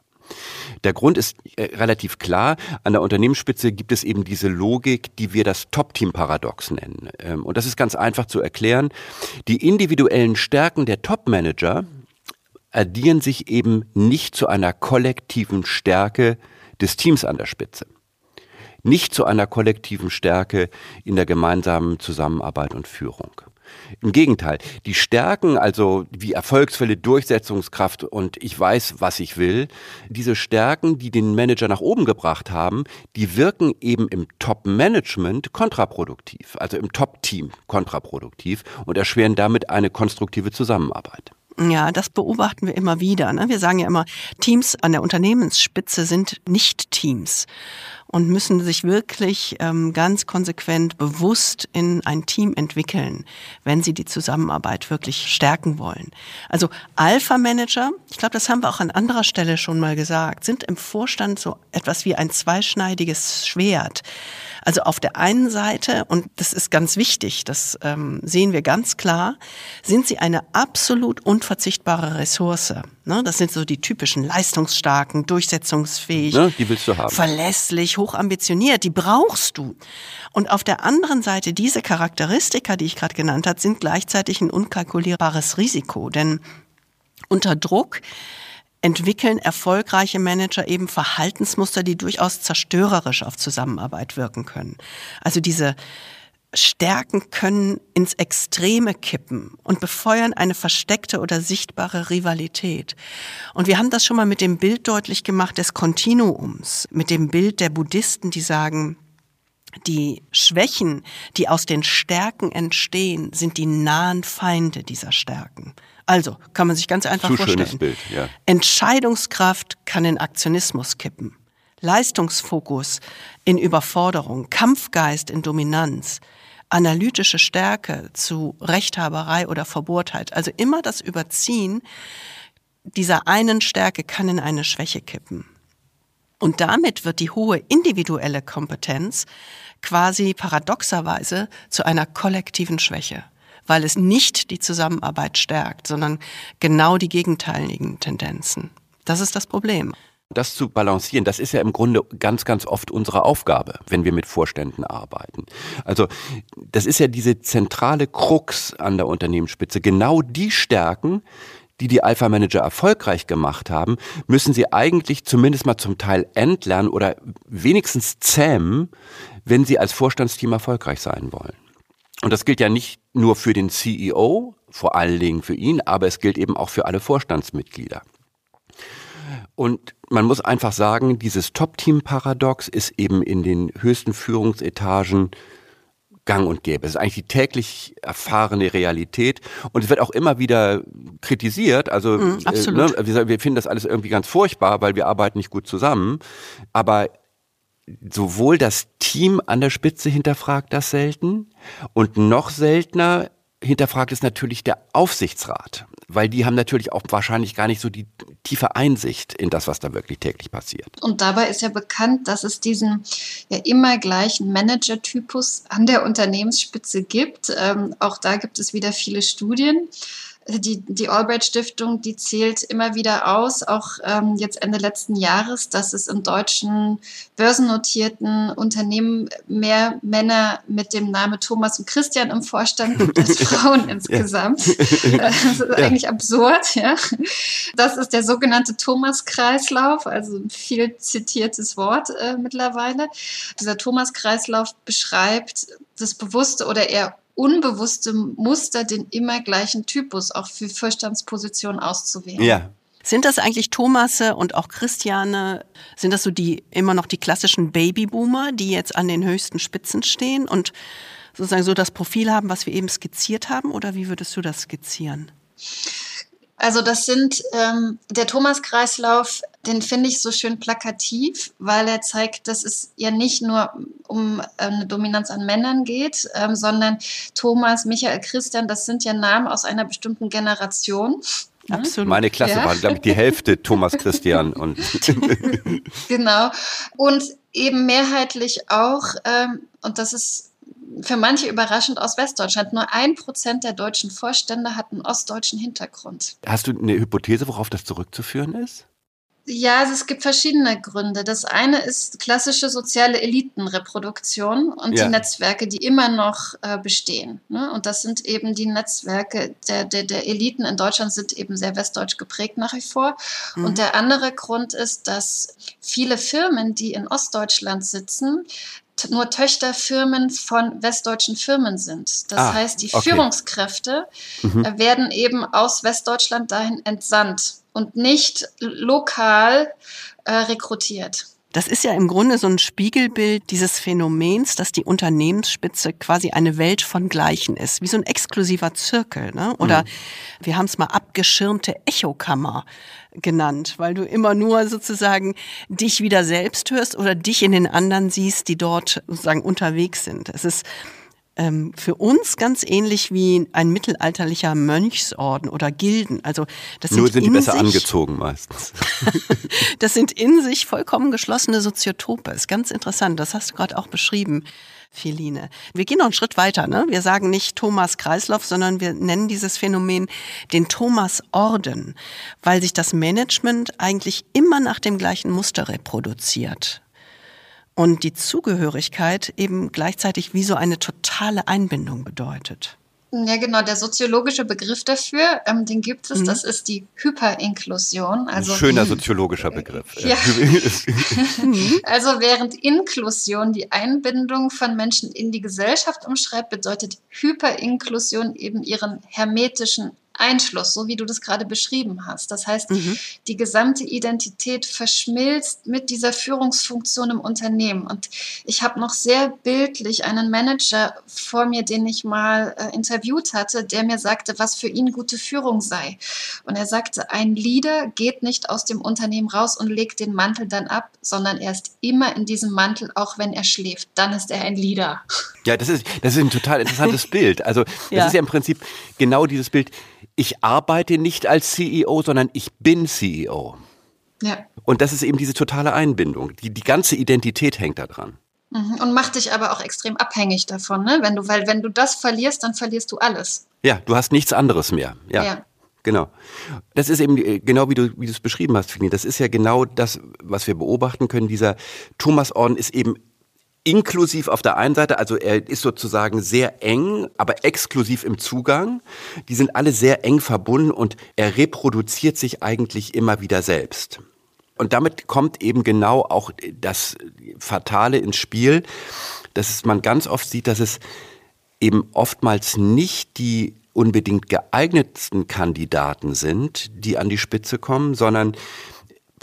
Der Grund ist äh, relativ klar. An der Unternehmensspitze gibt es eben diese Logik, die wir das Top-Team-Paradox nennen. Ähm, und das ist ganz einfach zu erklären. Die individuellen Stärken der Top-Manager addieren sich eben nicht zu einer kollektiven Stärke des Teams an der Spitze nicht zu einer kollektiven Stärke in der gemeinsamen Zusammenarbeit und Führung. Im Gegenteil, die Stärken, also wie Erfolgsfälle, Durchsetzungskraft und ich weiß, was ich will, diese Stärken, die den Manager nach oben gebracht haben, die wirken eben im Top-Management kontraproduktiv, also im Top-Team kontraproduktiv und erschweren damit eine konstruktive Zusammenarbeit. Ja, das beobachten wir immer wieder. Ne? Wir sagen ja immer, Teams an der Unternehmensspitze sind nicht Teams und müssen sich wirklich ähm, ganz konsequent bewusst in ein Team entwickeln, wenn sie die Zusammenarbeit wirklich stärken wollen. Also Alpha-Manager, ich glaube, das haben wir auch an anderer Stelle schon mal gesagt, sind im Vorstand so etwas wie ein zweischneidiges Schwert. Also auf der einen Seite, und das ist ganz wichtig, das ähm, sehen wir ganz klar, sind sie eine absolut unverzichtbare Ressource. Ne? Das sind so die typischen leistungsstarken, durchsetzungsfähig, ne? die willst du haben. verlässlich, hochambitioniert, die brauchst du. Und auf der anderen Seite, diese Charakteristika, die ich gerade genannt habe, sind gleichzeitig ein unkalkulierbares Risiko. Denn unter Druck entwickeln erfolgreiche Manager eben Verhaltensmuster, die durchaus zerstörerisch auf Zusammenarbeit wirken können. Also diese Stärken können ins Extreme kippen und befeuern eine versteckte oder sichtbare Rivalität. Und wir haben das schon mal mit dem Bild deutlich gemacht des Kontinuums, mit dem Bild der Buddhisten, die sagen, die Schwächen, die aus den Stärken entstehen, sind die nahen Feinde dieser Stärken. Also kann man sich ganz einfach Zu vorstellen. Schönes Bild, ja. Entscheidungskraft kann in Aktionismus kippen. Leistungsfokus in Überforderung, Kampfgeist in Dominanz, analytische Stärke zu Rechthaberei oder Verbohrtheit. Also immer das Überziehen dieser einen Stärke kann in eine Schwäche kippen. Und damit wird die hohe individuelle Kompetenz quasi paradoxerweise zu einer kollektiven Schwäche weil es nicht die Zusammenarbeit stärkt, sondern genau die gegenteiligen Tendenzen. Das ist das Problem. Das zu balancieren, das ist ja im Grunde ganz, ganz oft unsere Aufgabe, wenn wir mit Vorständen arbeiten. Also das ist ja diese zentrale Krux an der Unternehmensspitze. Genau die Stärken, die die Alpha-Manager erfolgreich gemacht haben, müssen sie eigentlich zumindest mal zum Teil entlernen oder wenigstens zähmen, wenn sie als Vorstandsteam erfolgreich sein wollen. Und das gilt ja nicht nur für den CEO, vor allen Dingen für ihn, aber es gilt eben auch für alle Vorstandsmitglieder. Und man muss einfach sagen, dieses Top-Team-Paradox ist eben in den höchsten Führungsetagen gang und gäbe. Es ist eigentlich die täglich erfahrene Realität und es wird auch immer wieder kritisiert. Also mm, äh, ne, wir, wir finden das alles irgendwie ganz furchtbar, weil wir arbeiten nicht gut zusammen. Aber sowohl das Team an der Spitze hinterfragt das selten und noch seltener hinterfragt es natürlich der Aufsichtsrat, weil die haben natürlich auch wahrscheinlich gar nicht so die tiefe Einsicht in das, was da wirklich täglich passiert. Und dabei ist ja bekannt, dass es diesen ja immer gleichen Manager-Typus an der Unternehmensspitze gibt. Ähm, auch da gibt es wieder viele Studien die, die Albright Stiftung, die zählt immer wieder aus, auch ähm, jetzt Ende letzten Jahres, dass es in deutschen börsennotierten Unternehmen mehr Männer mit dem Namen Thomas und Christian im Vorstand gibt als Frauen insgesamt. Das ist ja. eigentlich absurd, ja. Das ist der sogenannte Thomas-Kreislauf, also ein viel zitiertes Wort äh, mittlerweile. Dieser Thomas-Kreislauf beschreibt das bewusste oder eher unbewusste Muster, den immer gleichen Typus auch für Vorstandspositionen auszuwählen. Ja. Sind das eigentlich Thomasse und auch Christiane, sind das so die immer noch die klassischen Babyboomer, die jetzt an den höchsten Spitzen stehen und sozusagen so das Profil haben, was wir eben skizziert haben? Oder wie würdest du das skizzieren? Also das sind ähm, der Thomas-Kreislauf, den finde ich so schön plakativ, weil er zeigt, dass es ja nicht nur um äh, eine Dominanz an Männern geht, ähm, sondern Thomas, Michael, Christian, das sind ja Namen aus einer bestimmten Generation. Absolut. Meine Klasse ja. war, glaube ich, die Hälfte Thomas Christian und genau. Und eben mehrheitlich auch, ähm, und das ist für manche überraschend aus Westdeutschland. Nur ein Prozent der deutschen Vorstände hat einen ostdeutschen Hintergrund. Hast du eine Hypothese, worauf das zurückzuführen ist? Ja, also es gibt verschiedene Gründe. Das eine ist klassische soziale Elitenreproduktion und ja. die Netzwerke, die immer noch äh, bestehen. Ne? Und das sind eben die Netzwerke der, der, der Eliten in Deutschland sind eben sehr westdeutsch geprägt nach wie vor. Mhm. Und der andere Grund ist, dass viele Firmen, die in Ostdeutschland sitzen, nur Töchterfirmen von westdeutschen Firmen sind. Das ah, heißt, die okay. Führungskräfte mhm. Äh, werden eben aus Westdeutschland dahin entsandt und nicht lokal äh, rekrutiert. Das ist ja im Grunde so ein Spiegelbild dieses Phänomens, dass die Unternehmensspitze quasi eine Welt von Gleichen ist, wie so ein exklusiver Zirkel. Ne? Oder mhm. wir haben es mal abgeschirmte Echokammer genannt, weil du immer nur sozusagen dich wieder selbst hörst oder dich in den anderen siehst, die dort sozusagen unterwegs sind. Es ist ähm, für uns ganz ähnlich wie ein mittelalterlicher Mönchsorden oder Gilden. Also das Nur sind, sind die besser sich, angezogen meistens. das sind in sich vollkommen geschlossene Soziotope. Ist ganz interessant. Das hast du gerade auch beschrieben. Feline. Wir gehen noch einen Schritt weiter. Ne? Wir sagen nicht Thomas Kreislauf, sondern wir nennen dieses Phänomen den Thomas Orden, weil sich das Management eigentlich immer nach dem gleichen Muster reproduziert und die Zugehörigkeit eben gleichzeitig wie so eine totale Einbindung bedeutet. Ja, genau. Der soziologische Begriff dafür, ähm, den gibt es. Mhm. Das ist die Hyperinklusion. Also, Ein schöner soziologischer Begriff. Ja. also während Inklusion die Einbindung von Menschen in die Gesellschaft umschreibt, bedeutet Hyperinklusion eben ihren hermetischen Einschluss, so wie du das gerade beschrieben hast. Das heißt, mhm. die gesamte Identität verschmilzt mit dieser Führungsfunktion im Unternehmen. Und ich habe noch sehr bildlich einen Manager vor mir, den ich mal äh, interviewt hatte, der mir sagte, was für ihn gute Führung sei. Und er sagte, ein Leader geht nicht aus dem Unternehmen raus und legt den Mantel dann ab, sondern er ist immer in diesem Mantel, auch wenn er schläft. Dann ist er ein Leader. Ja, das ist, das ist ein total interessantes Bild. Also das ja. ist ja im Prinzip genau dieses Bild ich arbeite nicht als CEO, sondern ich bin CEO. Ja. Und das ist eben diese totale Einbindung. Die, die ganze Identität hängt da dran. Mhm. Und macht dich aber auch extrem abhängig davon, ne? Wenn du, weil wenn du das verlierst, dann verlierst du alles. Ja, du hast nichts anderes mehr. Ja. ja. Genau. Das ist eben äh, genau wie du wie du es beschrieben hast, Fini. Das ist ja genau das, was wir beobachten können. Dieser Thomas-Orden ist eben inklusiv auf der einen Seite, also er ist sozusagen sehr eng, aber exklusiv im Zugang. Die sind alle sehr eng verbunden und er reproduziert sich eigentlich immer wieder selbst. Und damit kommt eben genau auch das Fatale ins Spiel, dass man ganz oft sieht, dass es eben oftmals nicht die unbedingt geeignetsten Kandidaten sind, die an die Spitze kommen, sondern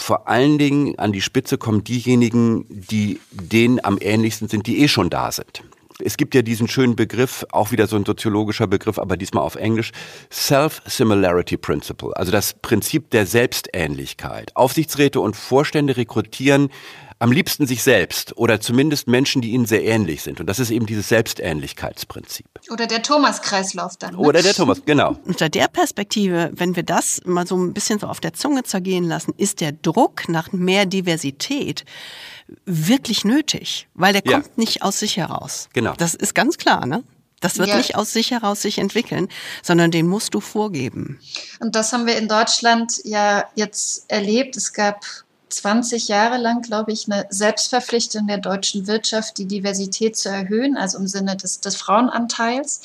vor allen Dingen an die Spitze kommen diejenigen, die denen am ähnlichsten sind, die eh schon da sind. Es gibt ja diesen schönen Begriff, auch wieder so ein soziologischer Begriff, aber diesmal auf Englisch, Self-Similarity Principle, also das Prinzip der Selbstähnlichkeit. Aufsichtsräte und Vorstände rekrutieren am liebsten sich selbst oder zumindest Menschen, die ihnen sehr ähnlich sind. Und das ist eben dieses Selbstähnlichkeitsprinzip. Oder der Thomas-Kreislauf dann. Ne? Oder der Thomas, genau. Unter der Perspektive, wenn wir das mal so ein bisschen so auf der Zunge zergehen lassen, ist der Druck nach mehr Diversität wirklich nötig, weil der ja. kommt nicht aus sich heraus. Genau. Das ist ganz klar, ne? Das wird ja. nicht aus sich heraus sich entwickeln, sondern den musst du vorgeben. Und das haben wir in Deutschland ja jetzt erlebt. Es gab 20 Jahre lang, glaube ich, eine Selbstverpflichtung der deutschen Wirtschaft, die Diversität zu erhöhen, also im Sinne des, des Frauenanteils.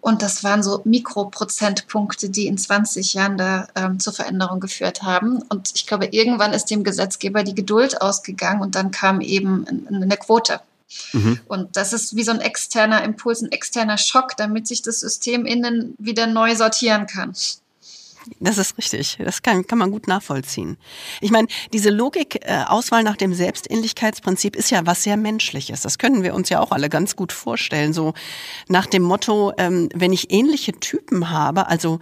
Und das waren so Mikroprozentpunkte, die in 20 Jahren da ähm, zur Veränderung geführt haben. Und ich glaube, irgendwann ist dem Gesetzgeber die Geduld ausgegangen und dann kam eben eine Quote. Mhm. Und das ist wie so ein externer Impuls, ein externer Schock, damit sich das System innen wieder neu sortieren kann. Das ist richtig. Das kann, kann man gut nachvollziehen. Ich meine, diese Logik, äh, Auswahl nach dem Selbstähnlichkeitsprinzip ist ja was sehr Menschliches. Das können wir uns ja auch alle ganz gut vorstellen. So nach dem Motto, ähm, wenn ich ähnliche Typen habe, also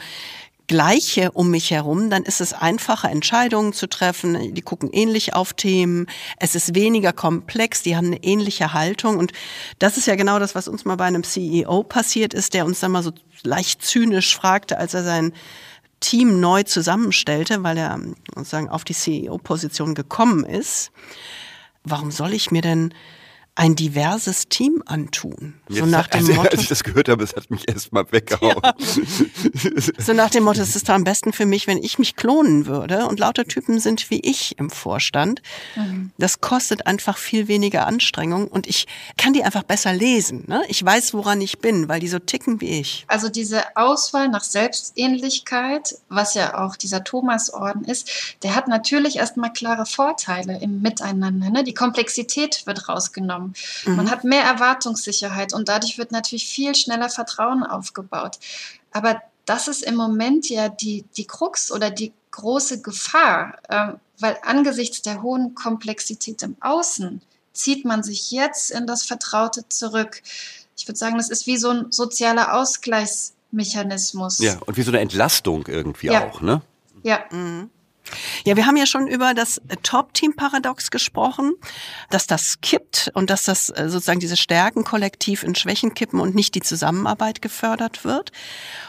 Gleiche um mich herum, dann ist es einfacher, Entscheidungen zu treffen. Die gucken ähnlich auf Themen. Es ist weniger komplex. Die haben eine ähnliche Haltung. Und das ist ja genau das, was uns mal bei einem CEO passiert ist, der uns dann mal so leicht zynisch fragte, als er sein Team neu zusammenstellte, weil er sozusagen auf die CEO-Position gekommen ist, warum soll ich mir denn ein diverses Team antun. So Jetzt, nach dem also, Motto, als ich das gehört habe, es hat mich erstmal weggehauen. Ja. So nach dem Motto, es ist am besten für mich, wenn ich mich klonen würde und lauter Typen sind wie ich im Vorstand. Mhm. Das kostet einfach viel weniger Anstrengung und ich kann die einfach besser lesen. Ne? Ich weiß, woran ich bin, weil die so ticken wie ich. Also diese Auswahl nach Selbstähnlichkeit, was ja auch dieser Thomas-Orden ist, der hat natürlich erstmal klare Vorteile im Miteinander. Ne? Die Komplexität wird rausgenommen haben. Mhm. Man hat mehr Erwartungssicherheit und dadurch wird natürlich viel schneller Vertrauen aufgebaut. Aber das ist im Moment ja die, die Krux oder die große Gefahr, äh, weil angesichts der hohen Komplexität im Außen zieht man sich jetzt in das Vertraute zurück. Ich würde sagen, das ist wie so ein sozialer Ausgleichsmechanismus. Ja, und wie so eine Entlastung irgendwie ja. auch, ne? Ja. Mhm. Ja, wir haben ja schon über das Top-Team-Paradox gesprochen, dass das kippt und dass das äh, sozusagen diese Stärken kollektiv in Schwächen kippen und nicht die Zusammenarbeit gefördert wird.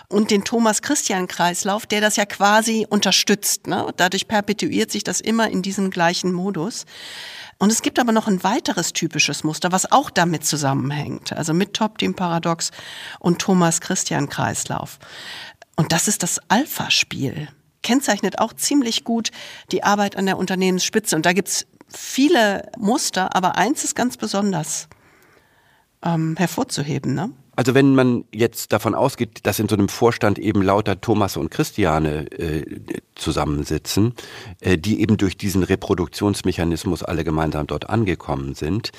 Und den Thomas-Christian-Kreislauf, der das ja quasi unterstützt. Ne? Dadurch perpetuiert sich das immer in diesem gleichen Modus. Und es gibt aber noch ein weiteres typisches Muster, was auch damit zusammenhängt, also mit Top-Team-Paradox und Thomas-Christian-Kreislauf. Und das ist das Alpha-Spiel kennzeichnet auch ziemlich gut die Arbeit an der Unternehmensspitze. Und da gibt's viele Muster, aber eins ist ganz besonders ähm, hervorzuheben. Ne? Also wenn man jetzt davon ausgeht, dass in so einem Vorstand eben lauter Thomas und Christiane äh, zusammensitzen, äh, die eben durch diesen Reproduktionsmechanismus alle gemeinsam dort angekommen sind,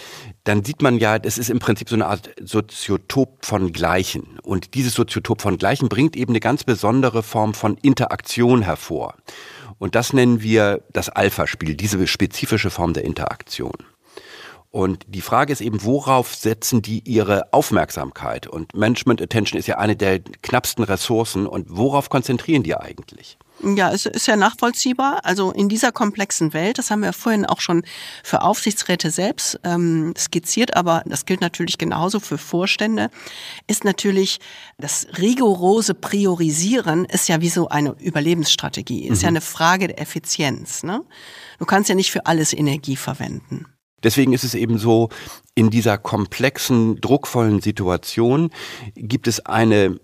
dann sieht man ja, das ist im Prinzip so eine Art Soziotop von Gleichen. Und dieses Soziotop von Gleichen bringt eben eine ganz besondere Form von Interaktion hervor. Und das nennen wir das Alpha-Spiel, diese spezifische Form der Interaktion. Und die Frage ist eben, worauf setzen die ihre Aufmerksamkeit? Und Management Attention ist ja eine der knappsten Ressourcen. Und worauf konzentrieren die eigentlich? Ja, es ist ja nachvollziehbar. Also in dieser komplexen Welt, das haben wir vorhin auch schon für Aufsichtsräte selbst ähm, skizziert, aber das gilt natürlich genauso für Vorstände, ist natürlich das rigorose Priorisieren ist ja wie so eine Überlebensstrategie, ist mhm. ja eine Frage der Effizienz. Ne? Du kannst ja nicht für alles Energie verwenden. Deswegen ist es eben so, in dieser komplexen, druckvollen Situation gibt es eine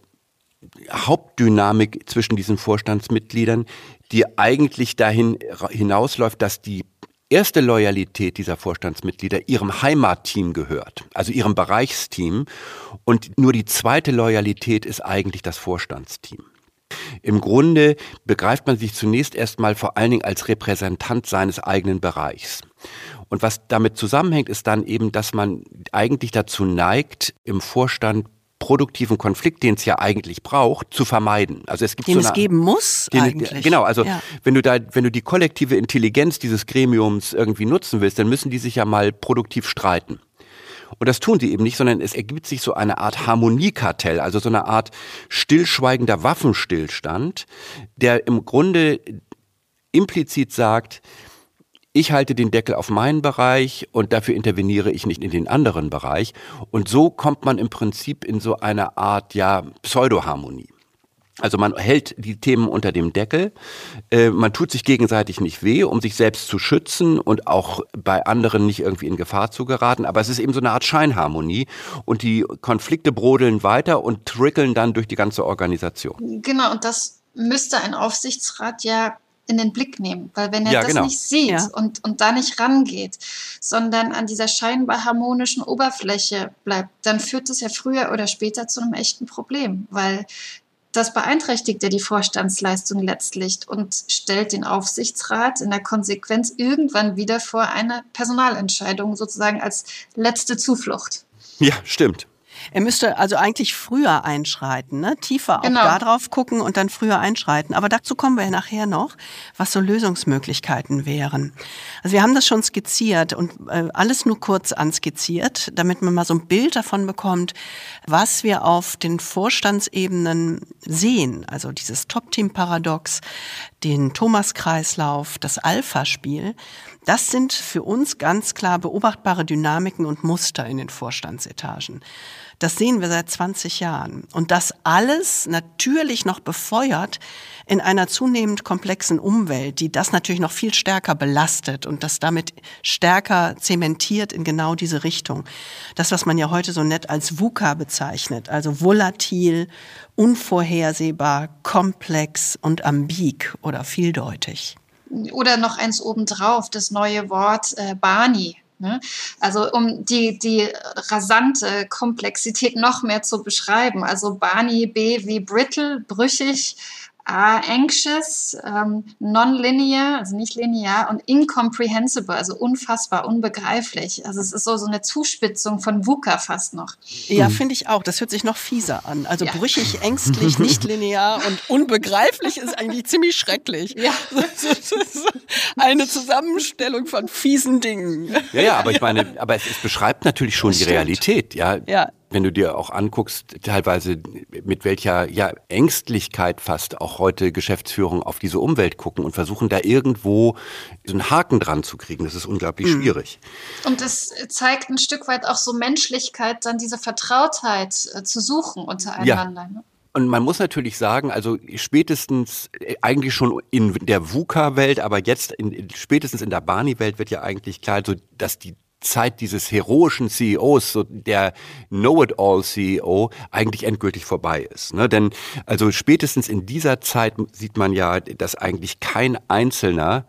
Hauptdynamik zwischen diesen Vorstandsmitgliedern, die eigentlich dahin hinausläuft, dass die erste Loyalität dieser Vorstandsmitglieder ihrem Heimatteam gehört, also ihrem Bereichsteam. Und nur die zweite Loyalität ist eigentlich das Vorstandsteam. Im Grunde begreift man sich zunächst erstmal vor allen Dingen als Repräsentant seines eigenen Bereichs. Und was damit zusammenhängt, ist dann eben, dass man eigentlich dazu neigt, im Vorstand produktiven Konflikt, den es ja eigentlich braucht, zu vermeiden. Also es gibt den so eine, es geben muss den, eigentlich. Genau, also ja. wenn du da, wenn du die kollektive Intelligenz dieses Gremiums irgendwie nutzen willst, dann müssen die sich ja mal produktiv streiten. Und das tun sie eben nicht, sondern es ergibt sich so eine Art Harmoniekartell, also so eine Art stillschweigender Waffenstillstand, der im Grunde implizit sagt, ich halte den Deckel auf meinen Bereich und dafür interveniere ich nicht in den anderen Bereich. Und so kommt man im Prinzip in so eine Art, ja, Pseudoharmonie. Also man hält die Themen unter dem Deckel, äh, man tut sich gegenseitig nicht weh, um sich selbst zu schützen und auch bei anderen nicht irgendwie in Gefahr zu geraten, aber es ist eben so eine Art Scheinharmonie und die Konflikte brodeln weiter und trickeln dann durch die ganze Organisation. Genau, und das müsste ein Aufsichtsrat ja in den Blick nehmen. Weil wenn er Ja, das genau. nicht sieht Ja. und, und da nicht rangeht, sondern an dieser scheinbar harmonischen Oberfläche bleibt, dann führt es ja früher oder später zu einem echten Problem. Weil das beeinträchtigt ja die Vorstandsleistung letztlich und stellt den Aufsichtsrat in der Konsequenz irgendwann wieder vor eine Personalentscheidung sozusagen als letzte Zuflucht. Ja, stimmt. Er müsste also eigentlich früher einschreiten, ne? tiefer Genau. auch da drauf gucken und dann früher einschreiten. Aber dazu kommen wir ja nachher noch, was so Lösungsmöglichkeiten wären. Also wir haben das schon skizziert und äh, alles nur kurz anskizziert, damit man mal so ein Bild davon bekommt, was wir auf den Vorstandsebenen sehen. Also dieses Top-Team-Paradox, den Thomas-Kreislauf, das Alpha-Spiel. Das sind für uns ganz klar beobachtbare Dynamiken und Muster in den Vorstandsetagen. Das sehen wir seit 20 Jahren. Und das alles natürlich noch befeuert in einer zunehmend komplexen Umwelt, die das natürlich noch viel stärker belastet und das damit stärker zementiert in genau diese Richtung. Das, was man ja heute so nett als VUCA bezeichnet, also volatil, unvorhersehbar, komplex und ambig oder vieldeutig. Oder noch eins obendrauf, das neue Wort äh, Barney. Ne? Also um die, die rasante Komplexität noch mehr zu beschreiben. Also Barney B wie brittle, brüchig, anxious, ähm, non-linear, also nicht linear und incomprehensible, also unfassbar, unbegreiflich. Also es ist so, so eine Zuspitzung von VUCA fast noch. Ja, finde ich auch. Das hört sich noch fieser an. Also Ja. brüchig, ängstlich, nicht linear und unbegreiflich ist eigentlich ziemlich schrecklich. Ja. Eine Zusammenstellung von fiesen Dingen. Ja, ja, aber ich meine, aber es, es beschreibt natürlich schon Das die stimmt. Realität, ja. Ja. Wenn du dir auch anguckst, teilweise mit welcher ja, Ängstlichkeit fast auch heute Geschäftsführung auf diese Umwelt gucken und versuchen da irgendwo so einen Haken dran zu kriegen, das ist unglaublich Mhm. schwierig. Und es zeigt ein Stück weit auch so Menschlichkeit, dann diese Vertrautheit äh, zu suchen untereinander. Ne? Und man muss natürlich sagen, also spätestens äh, eigentlich schon in der VUCA-Welt, aber jetzt in, spätestens in der Barney-Welt wird ja eigentlich klar, so, dass die Zeit dieses heroischen CEOs, so der Know-it-all-CEO, eigentlich endgültig vorbei ist. Ne? Denn also spätestens in dieser Zeit sieht man ja, dass eigentlich kein Einzelner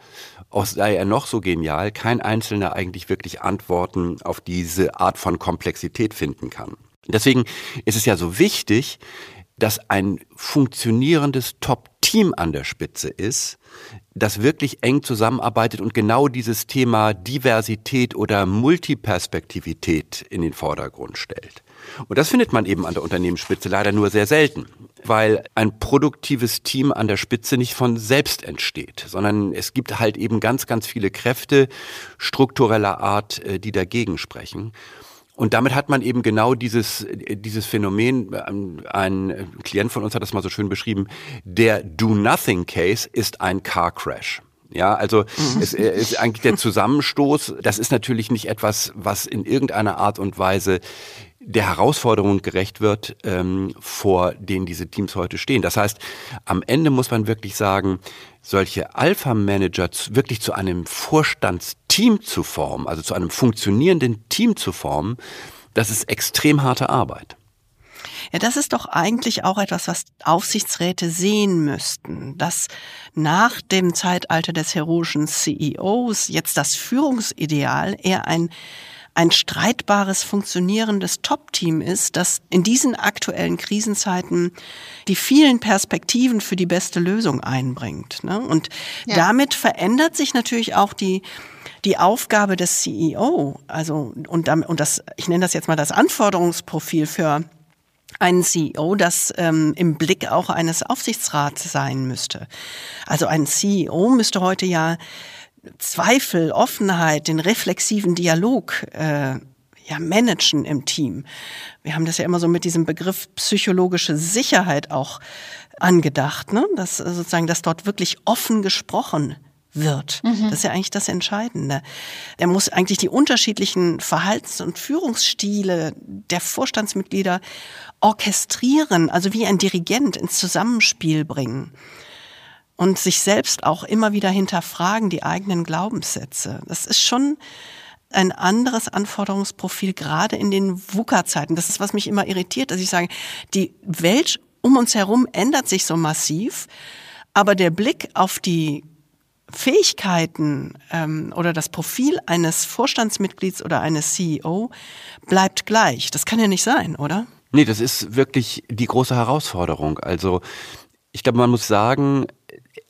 auch sei er noch so genial, kein Einzelner eigentlich wirklich Antworten auf diese Art von Komplexität finden kann. Deswegen ist es ja so wichtig, dass ein funktionierendes Top-Team an der Spitze ist, das wirklich eng zusammenarbeitet und genau dieses Thema Diversität oder Multiperspektivität in den Vordergrund stellt. Und das findet man eben an der Unternehmensspitze leider nur sehr selten, weil ein produktives Team an der Spitze nicht von selbst entsteht, sondern es gibt halt eben ganz, ganz viele Kräfte struktureller Art, äh, die dagegen sprechen. Und damit hat man eben genau dieses, dieses Phänomen, ähm, ein Klient von uns hat das mal so schön beschrieben, der Do-Nothing-Case ist ein Car Crash. Ja, also es äh, ist eigentlich der Zusammenstoß. Das ist natürlich nicht etwas, was in irgendeiner Art und Weise der Herausforderung gerecht wird, ähm, vor denen diese Teams heute stehen. Das heißt, am Ende muss man wirklich sagen, solche Alpha-Manager wirklich zu einem Vorstandsteam zu formen, also zu einem funktionierenden Team zu formen, das ist extrem harte Arbeit. Ja, das ist doch eigentlich auch etwas, was Aufsichtsräte sehen müssten, dass nach dem Zeitalter des heroischen CEOs jetzt das Führungsideal eher ein ein streitbares, funktionierendes Top-Team ist, das in diesen aktuellen Krisenzeiten die vielen Perspektiven für die beste Lösung einbringt. Ne? Und Ja. damit verändert sich natürlich auch die die Aufgabe des CEO, also und, damit, und das, ich nenne das jetzt mal das Anforderungsprofil für einen CEO, das ähm, im Blick auch eines Aufsichtsrats sein müsste. Also ein CEO müsste heute ja Zweifel, Offenheit, den reflexiven Dialog äh, ja, managen im Team. Wir haben das ja immer so mit diesem Begriff psychologische Sicherheit auch angedacht, ne? dass sozusagen, dass dort wirklich offen gesprochen wird. Mhm. Das ist ja eigentlich das Entscheidende. Er muss eigentlich die unterschiedlichen Verhaltens- und Führungsstile der Vorstandsmitglieder orchestrieren, also wie ein Dirigent ins Zusammenspiel bringen. Und sich selbst auch immer wieder hinterfragen, die eigenen Glaubenssätze. Das ist schon ein anderes Anforderungsprofil, gerade in den VUCA-Zeiten. Das ist, was mich immer irritiert, dass ich sage, die Welt um uns herum ändert sich so massiv, aber der Blick auf die Fähigkeiten ähm, oder das Profil eines Vorstandsmitglieds oder eines CEO bleibt gleich. Das kann ja nicht sein, oder? Nee, das ist wirklich die große Herausforderung. Also ich glaube, man muss sagen,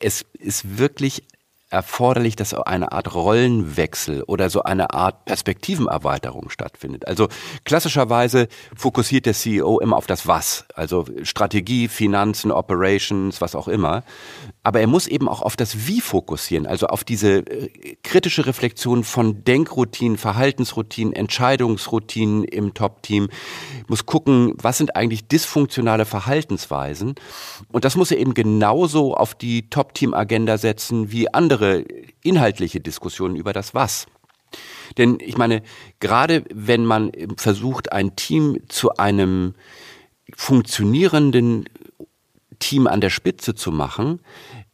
es ist wirklich erforderlich, dass eine Art Rollenwechsel oder so eine Art Perspektivenerweiterung stattfindet. Also klassischerweise fokussiert der CEO immer auf das Was, also Strategie, Finanzen, Operations, was auch immer. Aber er muss eben auch auf das Wie fokussieren, also auf diese äh, kritische Reflexion von Denkroutinen, Verhaltensroutinen, Entscheidungsroutinen im Top-Team, muss gucken, was sind eigentlich dysfunktionale Verhaltensweisen. Und das muss er eben genauso auf die Top-Team-Agenda setzen wie andere inhaltliche Diskussionen über das Was. Denn ich meine, gerade wenn man versucht, ein Team zu einem funktionierenden Team an der Spitze zu machen,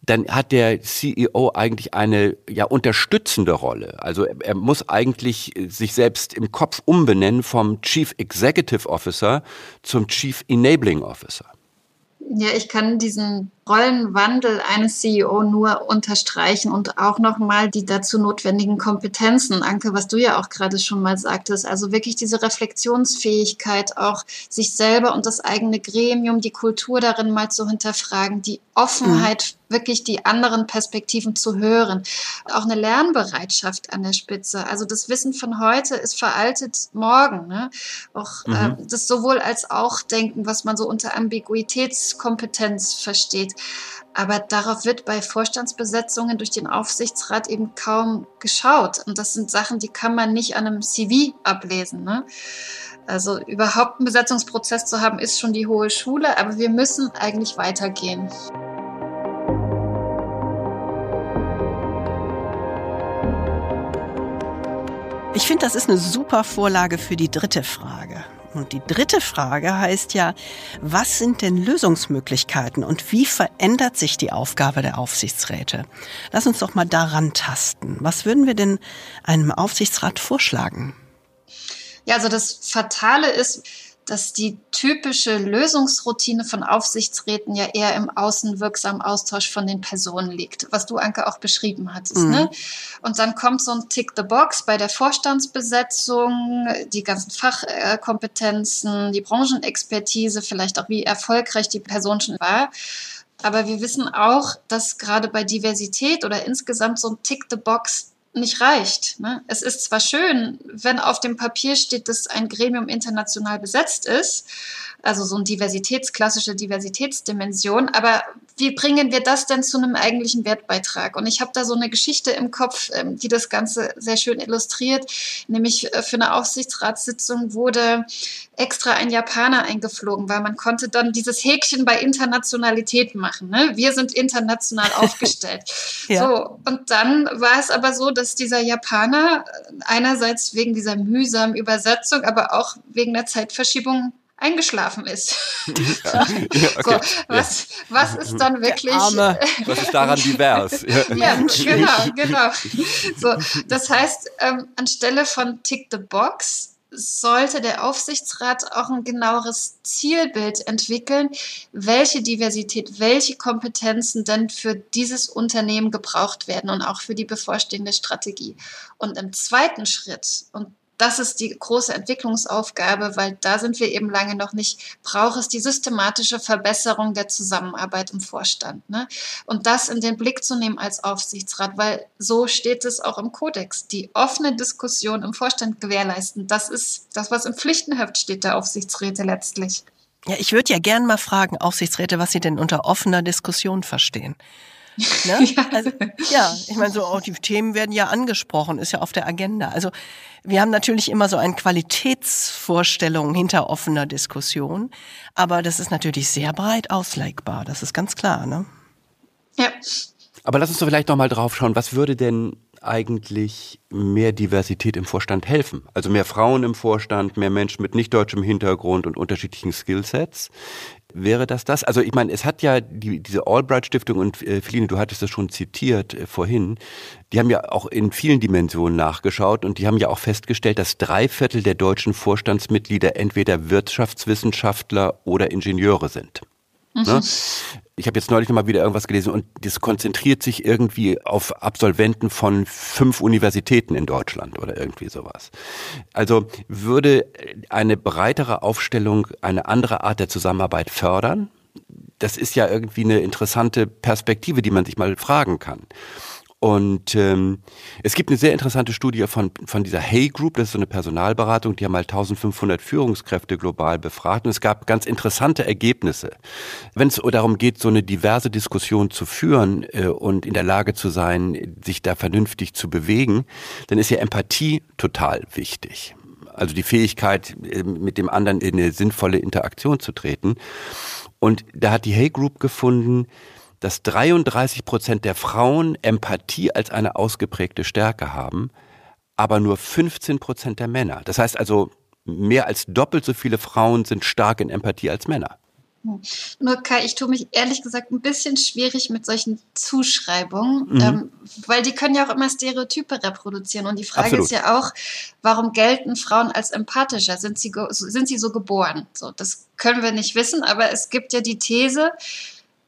dann hat der CEO eigentlich eine ja unterstützende Rolle. Also er, er muss eigentlich sich selbst im Kopf umbenennen vom Chief Executive Officer zum Chief Enabling Officer. Ja, ich kann diesen Rollenwandel eines CEO nur unterstreichen und auch nochmal die dazu notwendigen Kompetenzen. Anke, was du ja auch gerade schon mal sagtest, also wirklich diese Reflexionsfähigkeit, auch sich selber und das eigene Gremium, die Kultur darin mal zu hinterfragen, die Offenheit, mhm. wirklich die anderen Perspektiven zu hören, auch eine Lernbereitschaft an der Spitze. Also das Wissen von heute ist veraltet morgen. Ne? Auch mhm. äh, das sowohl als auch Denken, was man so unter Ambiguitätskompetenz versteht. Aber darauf wird bei Vorstandsbesetzungen durch den Aufsichtsrat eben kaum geschaut. Und das sind Sachen, die kann man nicht an einem CV ablesen. Ne? Also überhaupt einen Besetzungsprozess zu haben, ist schon die hohe Schule, aber wir müssen eigentlich weitergehen. Ich finde, das ist eine super Vorlage für die dritte Frage. Und die dritte Frage heißt ja, was sind denn Lösungsmöglichkeiten und wie verändert sich die Aufgabe der Aufsichtsräte? Lass uns doch mal daran tasten. Was würden wir denn einem Aufsichtsrat vorschlagen? Ja, also das Fatale ist, dass die typische Lösungsroutine von Aufsichtsräten ja eher im außenwirksamen Austausch von den Personen liegt, was du, Anke, auch beschrieben hattest. Mhm. Ne? Und dann kommt so ein Tick the Box bei der Vorstandsbesetzung, die ganzen Fachkompetenzen, die Branchenexpertise, vielleicht auch wie erfolgreich die Person schon war. Aber wir wissen auch, dass gerade bei Diversität oder insgesamt so ein Tick the Box nicht reicht. Ne? Es ist zwar schön, wenn auf dem Papier steht, dass ein Gremium international besetzt ist, also so eine Diversitäts, klassische Diversitätsdimension. Aber wie bringen wir das denn zu einem eigentlichen Wertbeitrag? Und ich habe da so eine Geschichte im Kopf, ähm, die das Ganze sehr schön illustriert. Nämlich äh, für eine Aufsichtsratssitzung wurde extra ein Japaner eingeflogen, weil man konnte dann dieses Häkchen bei Internationalität machen. Ne? Wir sind international aufgestellt. ja. So, und dann war es aber so, dass dieser Japaner äh, einerseits wegen dieser mühsamen Übersetzung, aber auch wegen der Zeitverschiebung eingeschlafen ist. Ja, okay. so, was, was ist dann wirklich. Arme. Was ist daran divers? ja, genau, genau. So, das heißt, ähm, anstelle von Tick the Box sollte der Aufsichtsrat auch ein genaueres Zielbild entwickeln, welche Diversität, welche Kompetenzen denn für dieses Unternehmen gebraucht werden und auch für die bevorstehende Strategie. Und im zweiten Schritt, und das ist die große Entwicklungsaufgabe, weil da sind wir eben lange noch nicht, braucht es die systematische Verbesserung der Zusammenarbeit im Vorstand. Ne? Und das in den Blick zu nehmen als Aufsichtsrat, weil so steht es auch im Kodex. Die offene Diskussion im Vorstand gewährleisten, das ist das, was im Pflichtenheft steht der Aufsichtsräte letztlich. Ja, ich würde ja gern mal fragen, Aufsichtsräte, was sie denn unter offener Diskussion verstehen. Ne? ja. Also, ja, ich meine, so auch die Themen werden ja angesprochen, ist ja auf der Agenda. Also wir haben natürlich immer so eine Qualitätsvorstellung hinter offener Diskussion, aber das ist natürlich sehr breit auslegbar, das ist ganz klar, ne? Ja. Aber lass uns doch vielleicht noch mal drauf schauen, was würde denn eigentlich mehr Diversität im Vorstand helfen? Also mehr Frauen im Vorstand, mehr Menschen mit nicht deutschem Hintergrund und unterschiedlichen Skillsets. Wäre das das? Also ich meine, es hat ja die, diese Albright Stiftung und äh, Feline, du hattest das schon zitiert äh, vorhin, die haben ja auch in vielen Dimensionen nachgeschaut und die haben ja auch festgestellt, dass drei Viertel der deutschen Vorstandsmitglieder entweder Wirtschaftswissenschaftler oder Ingenieure sind. Mhm. Ne? Ich habe jetzt neulich noch mal wieder irgendwas gelesen und das konzentriert sich irgendwie auf Absolventen von fünf Universitäten in Deutschland oder irgendwie sowas. Also würde eine breitere Aufstellung eine andere Art der Zusammenarbeit fördern? Das ist ja irgendwie eine interessante Perspektive, die man sich mal fragen kann. Und ähm, es gibt eine sehr interessante Studie von, von dieser Hay Group, das ist so eine Personalberatung, die haben mal 1500 Führungskräfte global befragt und es gab ganz interessante Ergebnisse. Wenn es darum geht, so eine diverse Diskussion zu führen äh, und in der Lage zu sein, sich da vernünftig zu bewegen, dann ist ja Empathie total wichtig. Also die Fähigkeit, äh, mit dem anderen in eine sinnvolle Interaktion zu treten. Und da hat die Hay Group gefunden, dass 33 Prozent der Frauen Empathie als eine ausgeprägte Stärke haben, aber nur 15 Prozent der Männer. Das heißt also, mehr als doppelt so viele Frauen sind stark in Empathie als Männer. Nur Kai, ich tue mich ehrlich gesagt ein bisschen schwierig mit solchen Zuschreibungen, mhm. ähm, weil die können ja auch immer Stereotype reproduzieren. Und die Frage Absolut. ist ja auch, warum gelten Frauen als empathischer? Sind sie, sind sie so geboren? So, das können wir nicht wissen, aber es gibt ja die These,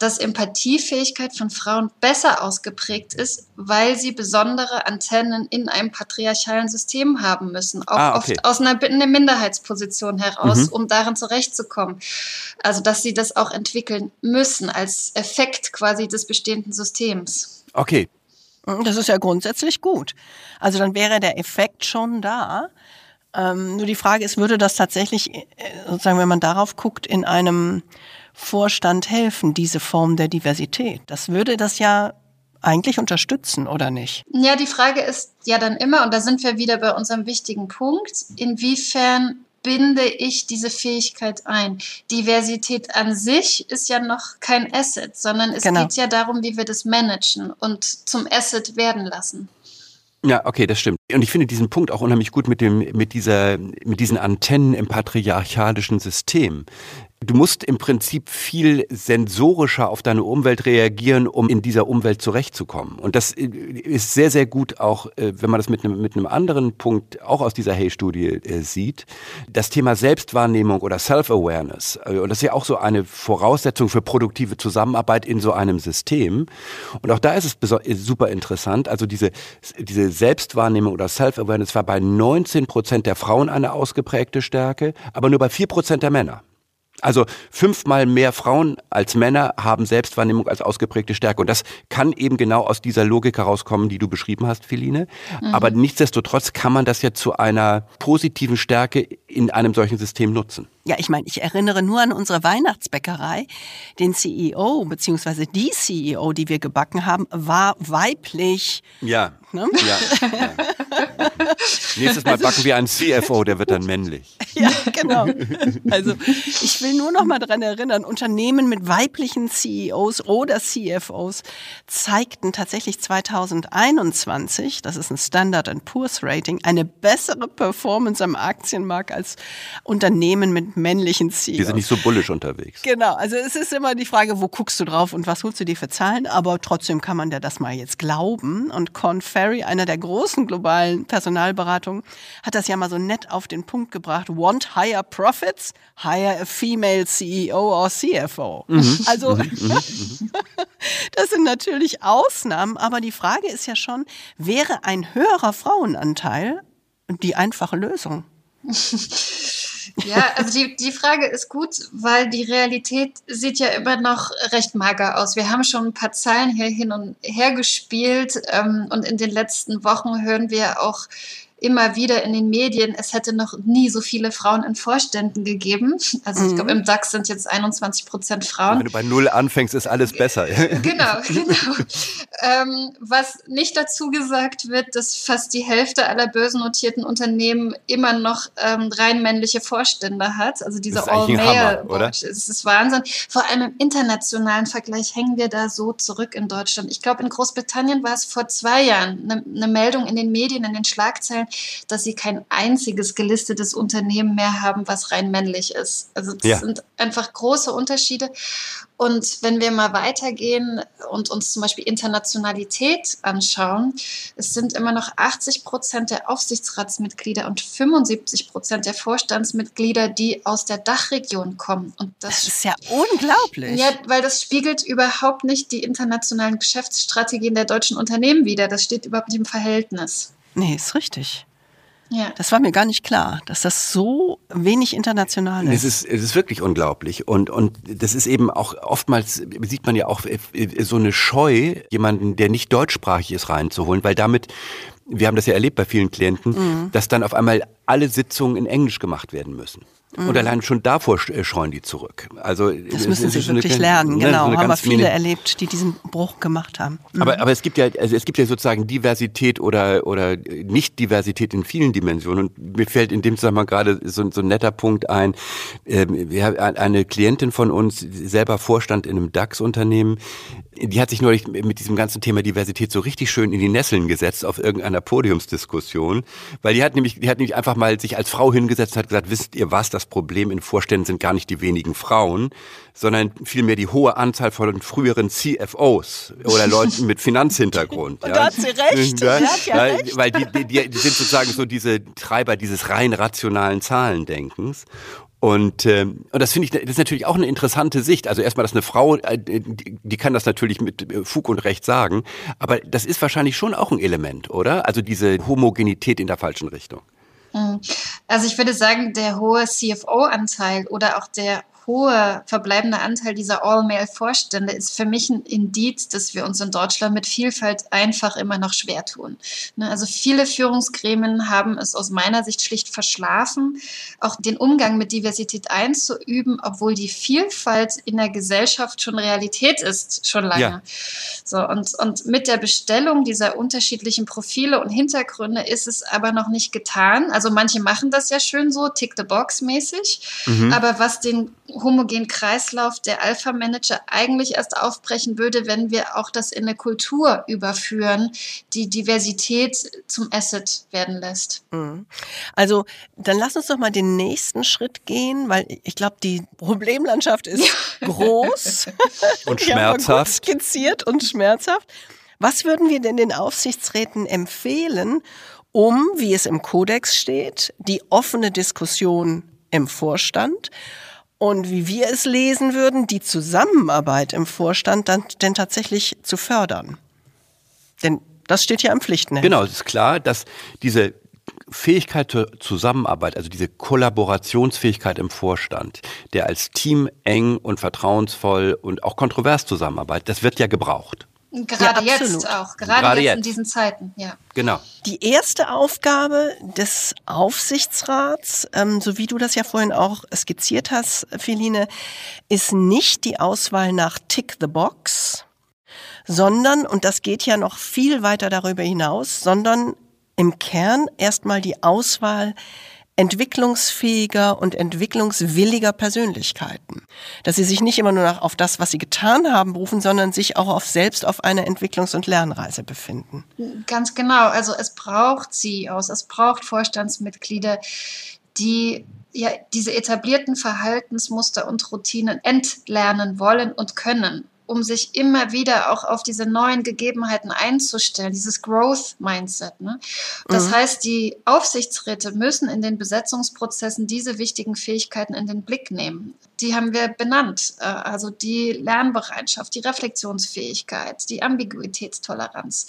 dass Empathiefähigkeit von Frauen besser ausgeprägt ist, weil sie besondere Antennen in einem patriarchalen System haben müssen, auch ah, okay. oft aus einer, einer Minderheitsposition heraus, mhm. um darin zurechtzukommen. Also dass sie das auch entwickeln müssen als Effekt quasi des bestehenden Systems. Okay. Das ist ja grundsätzlich gut. Also dann wäre der Effekt schon da. Ähm, nur die Frage ist, würde das tatsächlich, äh, sozusagen, wenn man darauf guckt, in einem Vorstand helfen, diese Form der Diversität? Das würde das ja eigentlich unterstützen, oder nicht? Ja, die Frage ist ja dann immer, und da sind wir wieder bei unserem wichtigen Punkt, inwiefern binde ich diese Fähigkeit ein? Diversität an sich ist ja noch kein Asset, sondern es genau. geht ja darum, wie wir das managen und zum Asset werden lassen. Ja, okay, das stimmt. Und ich finde diesen Punkt auch unheimlich gut mit dem, mit dieser, mit diesen Antennen im patriarchalischen System. Du musst im Prinzip viel sensorischer auf deine Umwelt reagieren, um in dieser Umwelt zurechtzukommen. Und das äh, ist sehr, sehr gut auch, äh, wenn man das mit einem, mit einem anderen Punkt auch aus dieser Hay-Studie äh, sieht. Das Thema Selbstwahrnehmung oder Self-Awareness. Und das ist ja auch so eine Voraussetzung für produktive Zusammenarbeit in so einem System. Und auch da ist es super interessant. Also diese, diese Selbstwahrnehmung oder Self-Awareness war bei 19 Prozent der Frauen eine ausgeprägte Stärke, aber nur bei 4 Prozent der Männer. Also fünfmal mehr Frauen als Männer haben Selbstwahrnehmung als ausgeprägte Stärke. Und das kann eben genau aus dieser Logik herauskommen, die du beschrieben hast, Feline. Mhm. Aber nichtsdestotrotz kann man das ja zu einer positiven Stärke in einem solchen System nutzen. Ja, ich meine, ich erinnere nur an unsere Weihnachtsbäckerei. Den CEO, beziehungsweise die CEO, die wir gebacken haben, war weiblich. Ja. Ne? ja, ja. Nächstes Mal also, backen wir einen CFO, der wird dann männlich. Ja, genau. Also ich will nur noch mal daran erinnern, Unternehmen mit weiblichen CEOs oder CFOs zeigten tatsächlich 2021, das ist ein Standard Poor's Rating, eine bessere Performance am Aktienmarkt als Unternehmen mit männlichen CEOs. Die sind nicht so bullisch unterwegs. Genau, also es ist immer die Frage, wo guckst du drauf und was holst du dir für Zahlen, aber trotzdem kann man dir das mal jetzt glauben und Con Ferry, einer der großen globalen Personalberatungen, hat das ja mal so nett auf den Punkt gebracht. Want higher profits? Hire a female CEO or CFO. Mhm. Also, mhm. Mhm. das sind natürlich Ausnahmen, aber die Frage ist ja schon, wäre ein höherer Frauenanteil die einfache Lösung? Ja, also die, die Frage ist gut, weil die Realität sieht ja immer noch recht mager aus. Wir haben schon ein paar Zahlen hier hin und her gespielt ähm, und in den letzten Wochen hören wir auch immer wieder in den Medien, es hätte noch nie so viele Frauen in Vorständen gegeben. Also ich glaube, im DAX sind jetzt 21 Prozent Frauen. Wenn du bei Null anfängst, ist alles besser. genau, genau. Ähm, was nicht dazu gesagt wird, dass fast die Hälfte aller börsennotierten Unternehmen immer noch ähm, rein männliche Vorstände hat. Also diese All-Male. Das ist Wahnsinn. Vor allem im internationalen Vergleich hängen wir da so zurück in Deutschland. Ich glaube, in Großbritannien war es vor zwei Jahren eine, eine Meldung in den Medien, in den Schlagzeilen, dass sie kein einziges gelistetes Unternehmen mehr haben, was rein männlich ist. Also das ja. sind einfach große Unterschiede. Und wenn wir mal weitergehen und uns zum Beispiel Internationalität anschauen, es sind immer noch 80 Prozent der Aufsichtsratsmitglieder und 75 Prozent der Vorstandsmitglieder, die aus der Dachregion kommen. Und das, das ist ja unglaublich. Ja, weil das spiegelt überhaupt nicht die internationalen Geschäftsstrategien der deutschen Unternehmen wider. Das steht überhaupt nicht im Verhältnis. Nee, ist richtig. Ja. Das war mir gar nicht klar, dass das so wenig international ist. Es ist, es ist wirklich unglaublich. Und, und das ist eben auch oftmals, sieht man ja auch äh, so eine Scheu, jemanden, der nicht deutschsprachig ist, reinzuholen, weil damit wir haben das ja erlebt bei vielen Klienten, mhm. dass dann auf einmal alle Sitzungen in Englisch gemacht werden müssen. Mhm. Und allein schon davor äh, scheuen die zurück. Also das müssen sie wirklich eine, lernen, ne, genau. So haben wir viele erlebt, die diesen Bruch gemacht haben. Mhm. Aber, aber es gibt ja, also es gibt ja sozusagen Diversität oder oder Nicht-Diversität in vielen Dimensionen. Und mir fällt in dem Zusammenhang gerade so, so ein netter Punkt ein. Ähm, wir haben eine Klientin von uns, selber Vorstand in einem DAX-Unternehmen, die hat sich neulich mit diesem ganzen Thema Diversität so richtig schön in die Nesseln gesetzt auf irgendeiner Podiumsdiskussion, weil die hat nämlich, die hat nämlich einfach mal sich als Frau hingesetzt und hat gesagt, wisst ihr was, das Problem in Vorständen sind gar nicht die wenigen Frauen, sondern vielmehr die hohe Anzahl von früheren CFOs oder Leuten mit Finanzhintergrund. und ja. da hat sie recht. Ja, ja recht. Weil die, die, die sind sozusagen so diese Treiber dieses rein rationalen Zahlendenkens. Und, äh, und das finde ich, das ist natürlich auch eine interessante Sicht. Also erstmal, dass eine Frau, äh, die, die kann das natürlich mit äh, Fug und Recht sagen, aber das ist wahrscheinlich schon auch ein Element, oder? Also diese Homogenität in der falschen Richtung. Hm. Also ich würde sagen, der hohe CFO-Anteil oder auch der hohe verbleibende Anteil dieser All-Male-Vorstände ist für mich ein Indiz, dass wir uns in Deutschland mit Vielfalt einfach immer noch schwer tun. Ne, also viele Führungsgremien haben es aus meiner Sicht schlicht verschlafen, auch den Umgang mit Diversität einzuüben, obwohl die Vielfalt in der Gesellschaft schon Realität ist, schon lange. Ja. So, und, und mit der Bestellung dieser unterschiedlichen Profile und Hintergründe ist es aber noch nicht getan. Also manche machen das ja schön so, tick the box mäßig. Mhm. Aber was den homogenen Kreislauf der Alpha-Manager eigentlich erst aufbrechen würde, wenn wir auch das in eine Kultur überführen, die Diversität zum Asset werden lässt. Mhm. Also dann lass uns doch mal den nächsten Schritt gehen, weil ich glaube, die Problemlandschaft ist groß und schmerzhaft. skizziert und schmerzhaft. Was würden wir denn den Aufsichtsräten empfehlen, um, wie es im Kodex steht, die offene Diskussion im Vorstand und wie wir es lesen würden, die Zusammenarbeit im Vorstand dann denn tatsächlich zu fördern. Denn das steht ja im Pflichtenheft. Genau, es ist klar, dass diese Fähigkeit zur Zusammenarbeit, also diese Kollaborationsfähigkeit im Vorstand, der als Team eng und vertrauensvoll und auch kontrovers zusammenarbeitet, das wird ja gebraucht. Gerade ja, jetzt auch, gerade, gerade jetzt, jetzt, in diesen Zeiten, ja. Genau. Die erste Aufgabe des Aufsichtsrats, ähm, so wie du das ja vorhin auch skizziert hast, Feline, ist nicht die Auswahl nach Tick the Box, sondern, und das geht ja noch viel weiter darüber hinaus, sondern im Kern erstmal die Auswahl entwicklungsfähiger und entwicklungswilliger Persönlichkeiten. Dass sie sich nicht immer nur auf das, was sie getan haben, berufen, sondern sich auch auf selbst auf einer Entwicklungs- und Lernreise befinden. Ganz genau. Also es braucht CEOs, es braucht Vorstandsmitglieder, die ja, diese etablierten Verhaltensmuster und Routinen entlernen wollen und können um sich immer wieder auch auf diese neuen Gegebenheiten einzustellen, dieses Growth Mindset. Ne? Das mhm. heißt, die Aufsichtsräte müssen in den Besetzungsprozessen diese wichtigen Fähigkeiten in den Blick nehmen. Die haben wir benannt, äh, also die Lernbereitschaft, die Reflexionsfähigkeit, die Ambiguitätstoleranz.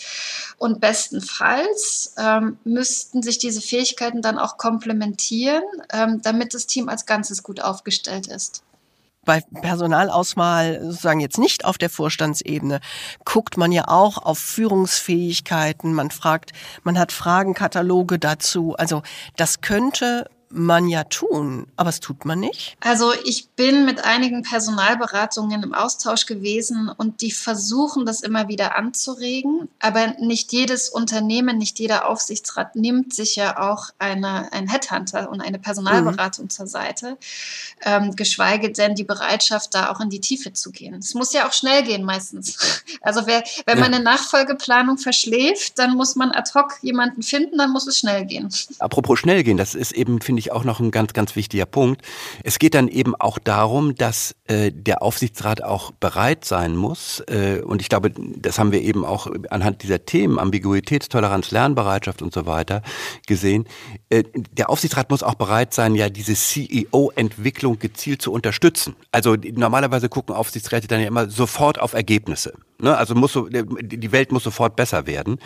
Und bestenfalls ähm, müssten sich diese Fähigkeiten dann auch komplementieren, ähm, damit das Team als Ganzes gut aufgestellt ist. Bei Personalauswahl sozusagen jetzt nicht auf der Vorstandsebene guckt man ja auch auf Führungsfähigkeiten. Man fragt, man hat Fragenkataloge dazu. Also das könnte man ja tun, aber es tut man nicht. Also ich bin mit einigen Personalberatungen im Austausch gewesen und die versuchen das immer wieder anzuregen, aber nicht jedes Unternehmen, nicht jeder Aufsichtsrat nimmt sich ja auch eine, ein Headhunter und eine Personalberatung mhm. zur Seite, ähm, geschweige denn die Bereitschaft, da auch in die Tiefe zu gehen. Es muss ja auch schnell gehen meistens. Also wer, wenn ja. man eine Nachfolgeplanung verschläft, dann muss man ad hoc jemanden finden, dann muss es schnell gehen. Apropos schnell gehen, das ist eben, finde ich, ich auch noch ein ganz, ganz wichtiger Punkt. Es geht dann eben auch darum, dass äh, der Aufsichtsrat auch bereit sein muss, äh, und ich glaube, das haben wir eben auch anhand dieser Themen, Ambiguitätstoleranz, Lernbereitschaft und so weiter gesehen, äh, der Aufsichtsrat muss auch bereit sein, ja diese CEO-Entwicklung gezielt zu unterstützen. Also normalerweise gucken Aufsichtsräte dann ja immer sofort auf Ergebnisse. Ne? Also muss so, die Welt muss sofort besser werden.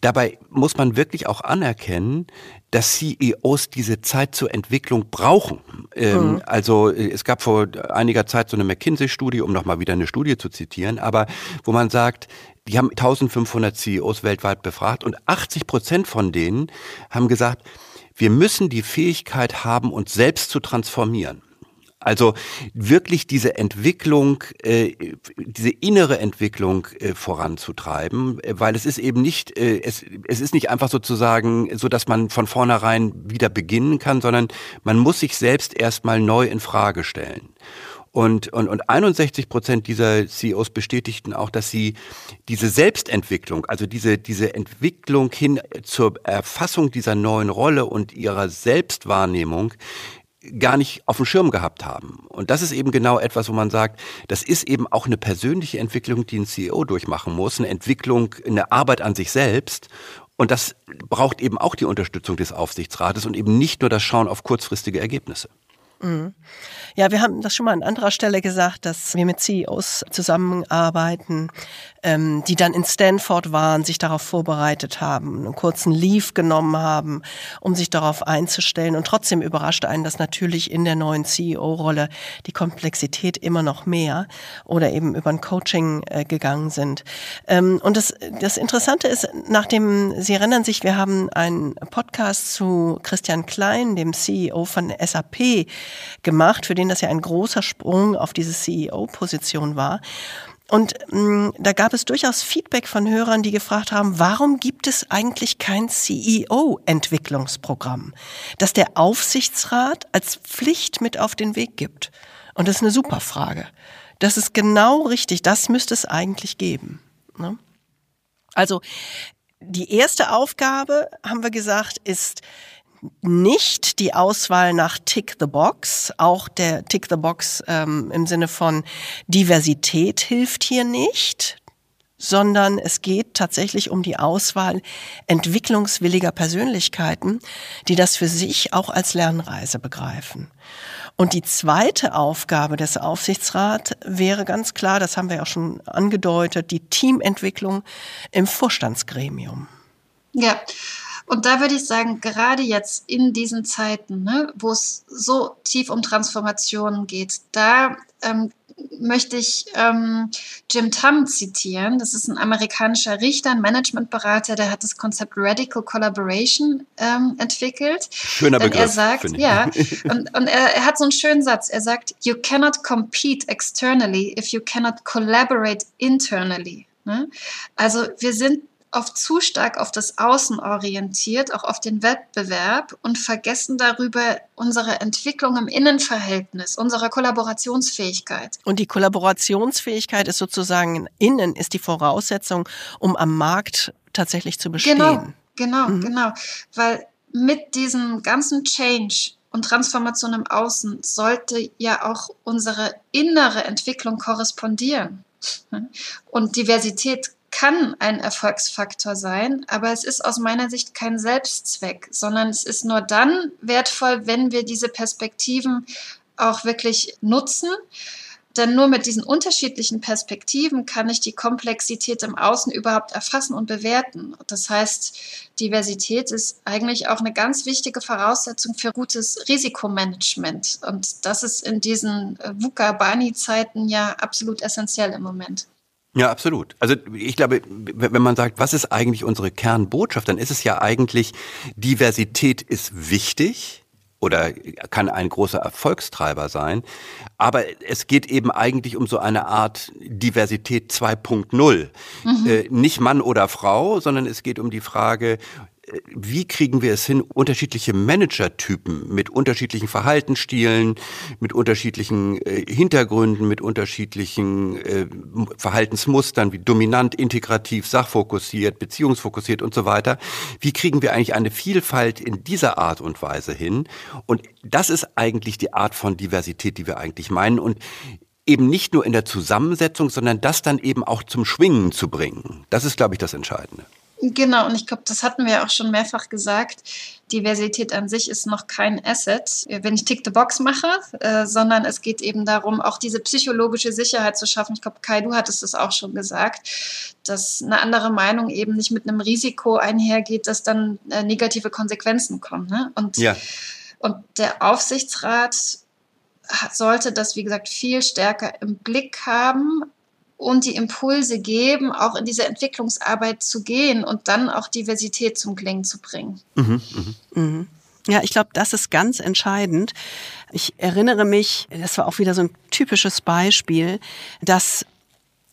Dabei muss man wirklich auch anerkennen, dass CEOs diese Zeit zur Entwicklung brauchen. Ähm, mhm. Also es gab vor einiger Zeit so eine McKinsey-Studie, um nochmal wieder eine Studie zu zitieren, aber wo man sagt, die haben 1500 CEOs weltweit befragt und 80 Prozent von denen haben gesagt, wir müssen die Fähigkeit haben, uns selbst zu transformieren. Also wirklich diese Entwicklung, äh, diese innere Entwicklung äh, voranzutreiben, äh, weil es ist eben nicht, äh, es, es ist nicht einfach sozusagen so, dass man von vornherein wieder beginnen kann, sondern man muss sich selbst erstmal neu in Frage stellen. Und, und, und 61 Prozent dieser CEOs bestätigten auch, dass sie diese Selbstentwicklung, also diese, diese Entwicklung hin zur Erfassung dieser neuen Rolle und ihrer Selbstwahrnehmung gar nicht auf dem Schirm gehabt haben. Und das ist eben genau etwas, wo man sagt, das ist eben auch eine persönliche Entwicklung, die ein CEO durchmachen muss, eine Entwicklung, eine Arbeit an sich selbst. Und das braucht eben auch die Unterstützung des Aufsichtsrates und eben nicht nur das Schauen auf kurzfristige Ergebnisse. Mhm. Ja, wir haben das schon mal an anderer Stelle gesagt, dass wir mit CEOs zusammenarbeiten, ähm, die dann in Stanford waren, sich darauf vorbereitet haben, einen kurzen Leave genommen haben, um sich darauf einzustellen. Und trotzdem überrascht einen das natürlich in der neuen CEO-Rolle die Komplexität immer noch mehr oder eben über ein Coaching äh, gegangen sind. Ähm, und das, das Interessante ist, nachdem Sie erinnern sich, wir haben einen Podcast zu Christian Klein, dem CEO von SAP, gemacht, für den das ja ein großer Sprung auf diese CEO-Position war. Und mh, mm, da gab es durchaus Feedback von Hörern, die gefragt haben, warum gibt es eigentlich kein CEO-Entwicklungsprogramm, das der Aufsichtsrat als Pflicht mit auf den Weg gibt? Und das ist eine super Frage. Das ist genau richtig. Das müsste es eigentlich geben. Ne? Also die erste Aufgabe, haben wir gesagt, ist nicht die Auswahl nach Tick the Box. Auch der Tick the Box ähm, im Sinne von Diversität hilft hier nicht sondern es geht tatsächlich um die Auswahl entwicklungswilliger Persönlichkeiten, die das für sich auch als Lernreise begreifen. Und die zweite Aufgabe des Aufsichtsrats wäre ganz klar, das haben wir ja schon angedeutet, die Teamentwicklung im Vorstandsgremium. Ja, und da würde ich sagen, gerade jetzt in diesen Zeiten, ne, wo es so tief um Transformationen geht, da ähm, möchte ich ähm, Jim Tam zitieren. Das ist ein amerikanischer Richter, ein Managementberater, der hat das Konzept Radical Collaboration ähm, entwickelt. Schöner Begriff. Er sagt, ja, und, und er, er, hat so einen schönen Satz. Er sagt, you cannot compete externally if you cannot collaborate internally. Ne? Also wir sind oft zu stark auf das Außen orientiert, auch auf den Wettbewerb und vergessen darüber unsere Entwicklung im Innenverhältnis, unsere Kollaborationsfähigkeit. Und die Kollaborationsfähigkeit ist sozusagen innen, ist die Voraussetzung, um am Markt tatsächlich zu bestehen. Genau, genau, mhm. genau. Weil mit diesem ganzen Change und Transformation im Außen sollte ja auch unsere innere Entwicklung korrespondieren. Und Diversität kann ein Erfolgsfaktor sein, aber es ist aus meiner Sicht kein Selbstzweck, sondern es ist nur dann wertvoll, wenn wir diese Perspektiven auch wirklich nutzen. Denn nur mit diesen unterschiedlichen Perspektiven kann ich die Komplexität im Außen überhaupt erfassen und bewerten. Das heißt, Diversität ist eigentlich auch eine ganz wichtige Voraussetzung für gutes Risikomanagement. Und das ist in diesen VUCA-Bani-Zeiten ja absolut essentiell im Moment. Ja, absolut. Also ich glaube, wenn man sagt, was ist eigentlich unsere Kernbotschaft, dann ist es ja eigentlich, Diversität ist wichtig oder kann ein großer Erfolgstreiber sein. Aber es geht eben eigentlich um so eine Art Diversität 2.0. Mhm. Äh, nicht Mann oder Frau, sondern es geht um die Frage, wie kriegen wir es hin, unterschiedliche Managertypen mit unterschiedlichen Verhaltensstilen, mit unterschiedlichen äh, Hintergründen, mit unterschiedlichen äh, Verhaltensmustern wie dominant, integrativ, sachfokussiert, beziehungsfokussiert und so weiter. Wie kriegen wir eigentlich eine Vielfalt in dieser Art und Weise hin? Und das ist eigentlich die Art von Diversität, die wir eigentlich meinen. Und eben nicht nur in der Zusammensetzung, sondern das dann eben auch zum Schwingen zu bringen. Das ist, glaube ich, das Entscheidende. Genau, und ich glaube, das hatten wir auch schon mehrfach gesagt. Diversität an sich ist noch kein Asset, wenn ich Tick the Box mache, äh, sondern es geht eben darum, auch diese psychologische Sicherheit zu schaffen. Ich glaube, Kai, du hattest es auch schon gesagt, dass eine andere Meinung eben nicht mit einem Risiko einhergeht, dass dann äh, negative Konsequenzen kommen. Ne? Und, ja. und der Aufsichtsrat sollte das, wie gesagt, viel stärker im Blick haben, und die Impulse geben, auch in diese Entwicklungsarbeit zu gehen und dann auch Diversität zum Klingen zu bringen. Mhm, mh. Mhm. Ja, ich glaube, das ist ganz entscheidend. Ich erinnere mich, das war auch wieder so ein typisches Beispiel, dass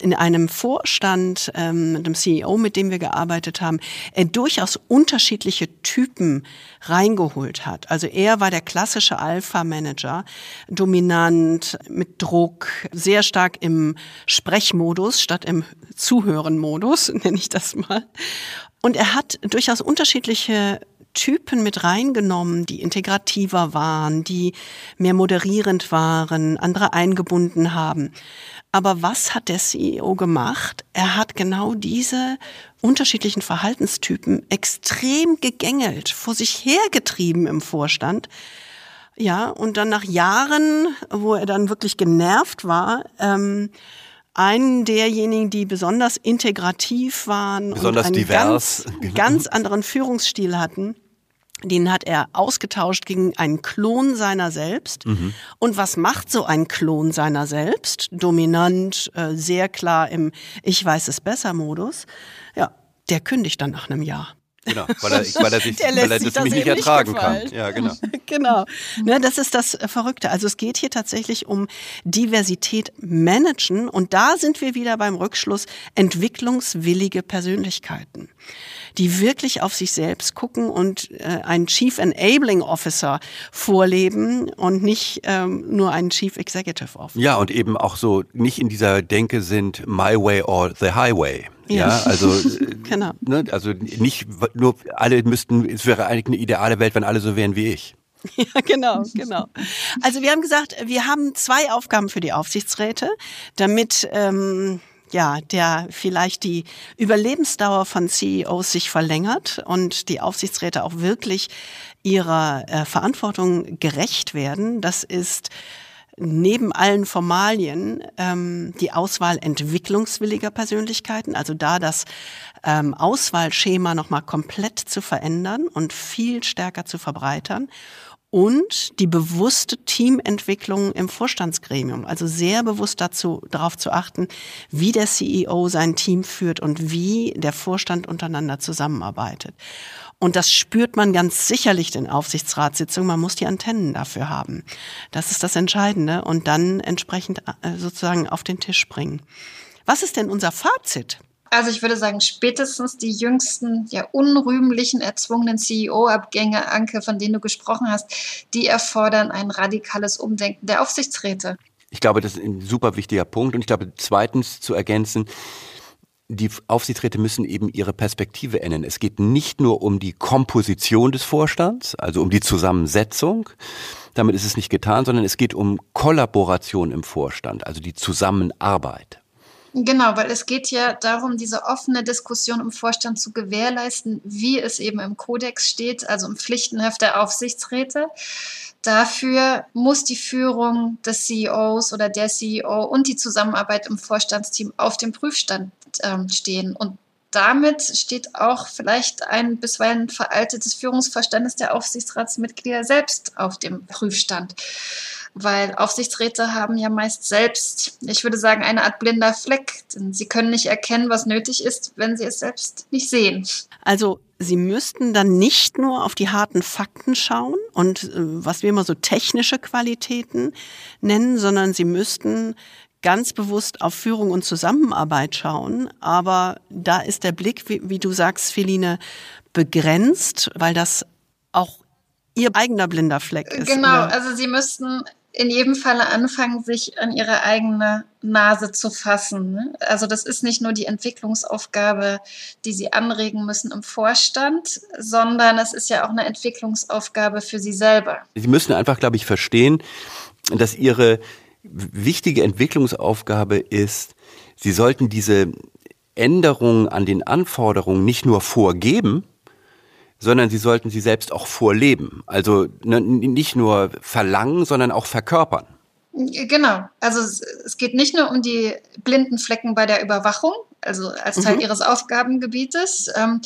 in einem Vorstand, ähm, dem CEO, mit dem wir gearbeitet haben, er durchaus unterschiedliche Typen reingeholt hat. Also er war der klassische Alpha-Manager, dominant, mit Druck, sehr stark im Sprechmodus statt im Zuhören-Modus, nenne ich das mal. Und er hat durchaus unterschiedliche Typen mit reingenommen, die integrativer waren, die mehr moderierend waren, andere eingebunden haben. Aber was hat der CEO gemacht? Er hat genau diese unterschiedlichen Verhaltenstypen extrem gegängelt, vor sich hergetrieben im Vorstand. Ja, und dann nach Jahren, wo er dann wirklich genervt war, ähm, einen derjenigen, die besonders integrativ waren besonders und einen divers. Ganz, genau. ganz anderen Führungsstil hatten, den hat er ausgetauscht gegen einen Klon seiner selbst. Mhm. Und was macht so ein Klon seiner selbst? Dominant, äh, sehr klar im Ich weiß es besser Modus. Ja, der kündigt dann nach einem Jahr. Genau, weil er, weil er, sich, weil er das, das nicht ertragen nicht kann. Ja, genau. genau. Ne, das ist das Verrückte. Also es geht hier tatsächlich um Diversität managen und da sind wir wieder beim Rückschluss entwicklungswillige Persönlichkeiten die wirklich auf sich selbst gucken und äh, einen Chief Enabling Officer vorleben und nicht ähm, nur einen Chief Executive Officer. Ja, und eben auch so nicht in dieser Denke sind My Way or the Highway. Ja, ja also genau. ne, also nicht nur alle müssten, es wäre eigentlich eine ideale Welt, wenn alle so wären wie ich. Ja, genau, genau. Also wir haben gesagt, wir haben zwei Aufgaben für die Aufsichtsräte, damit ähm, ja, der vielleicht die Überlebensdauer von CEOs sich verlängert und die Aufsichtsräte auch wirklich ihrer äh, Verantwortung gerecht werden. Das ist neben allen Formalien ähm, die Auswahl entwicklungswilliger Persönlichkeiten, also da das ähm, Auswahlschema nochmal komplett zu verändern und viel stärker zu verbreitern und die bewusste Teamentwicklung im Vorstandsgremium. Also sehr bewusst dazu, darauf zu achten, wie der CEO sein Team führt und wie der Vorstand untereinander zusammenarbeitet. Und das spürt man ganz sicherlich in Aufsichtsratssitzungen. Man muss die Antennen dafür haben. Das ist das Entscheidende und dann entsprechend äh, sozusagen auf den Tisch bringen. Was ist denn unser Fazit? Also ich würde sagen, spätestens die jüngsten, ja unrühmlichen, erzwungenen CEO-Abgänge, Anke, von denen du gesprochen hast, die erfordern ein radikales Umdenken der Aufsichtsräte. Ich glaube, das ist ein super wichtiger Punkt. Und ich glaube, zweitens zu ergänzen, die Aufsichtsräte müssen eben ihre Perspektive ändern. Es geht nicht nur um die Komposition des Vorstands, also um die Zusammensetzung. Damit ist es nicht getan, sondern es geht um Kollaboration im Vorstand, also die Zusammenarbeit. Genau, weil es geht ja darum, diese offene Diskussion im Vorstand zu gewährleisten, wie es eben im Kodex steht, also im Pflichtenheft der Aufsichtsräte. Dafür muss die Führung des CEOs oder der CEO und die Zusammenarbeit im Vorstandsteam auf dem Prüfstand ähm, stehen. Und damit steht auch vielleicht ein bisweilen veraltetes Führungsverständnis der Aufsichtsratsmitglieder selbst auf dem Prüfstand weil Aufsichtsräte haben ja meist selbst, ich würde sagen, eine Art blinder Fleck. Denn sie können nicht erkennen, was nötig ist, wenn sie es selbst nicht sehen. Also Sie müssten dann nicht nur auf die harten Fakten schauen und äh, was wir immer so technische Qualitäten nennen, sondern Sie müssten ganz bewusst auf Führung und Zusammenarbeit schauen. Aber da ist der Blick, wie, wie du sagst, Feline, begrenzt, weil das auch ihr eigener blinder Fleck ist. Genau, oder? also Sie müssten in jedem Falle anfangen, sich an ihre eigene Nase zu fassen. Ne? Also das ist nicht nur die Entwicklungsaufgabe, die sie anregen müssen im Vorstand, sondern es ist ja auch eine Entwicklungsaufgabe für sie selber. Sie müssen einfach, glaube ich, verstehen, dass ihre wichtige Entwicklungsaufgabe ist, sie sollten diese Änderungen an den Anforderungen nicht nur vorgeben, sondern sie sollten sie selbst auch vorleben. Also ne, nicht nur verlangen, sondern auch verkörpern. Genau. Also es geht nicht nur um die blinden Flecken bei der Überwachung, also als Teil mhm. ihres Aufgabengebietes, ähm,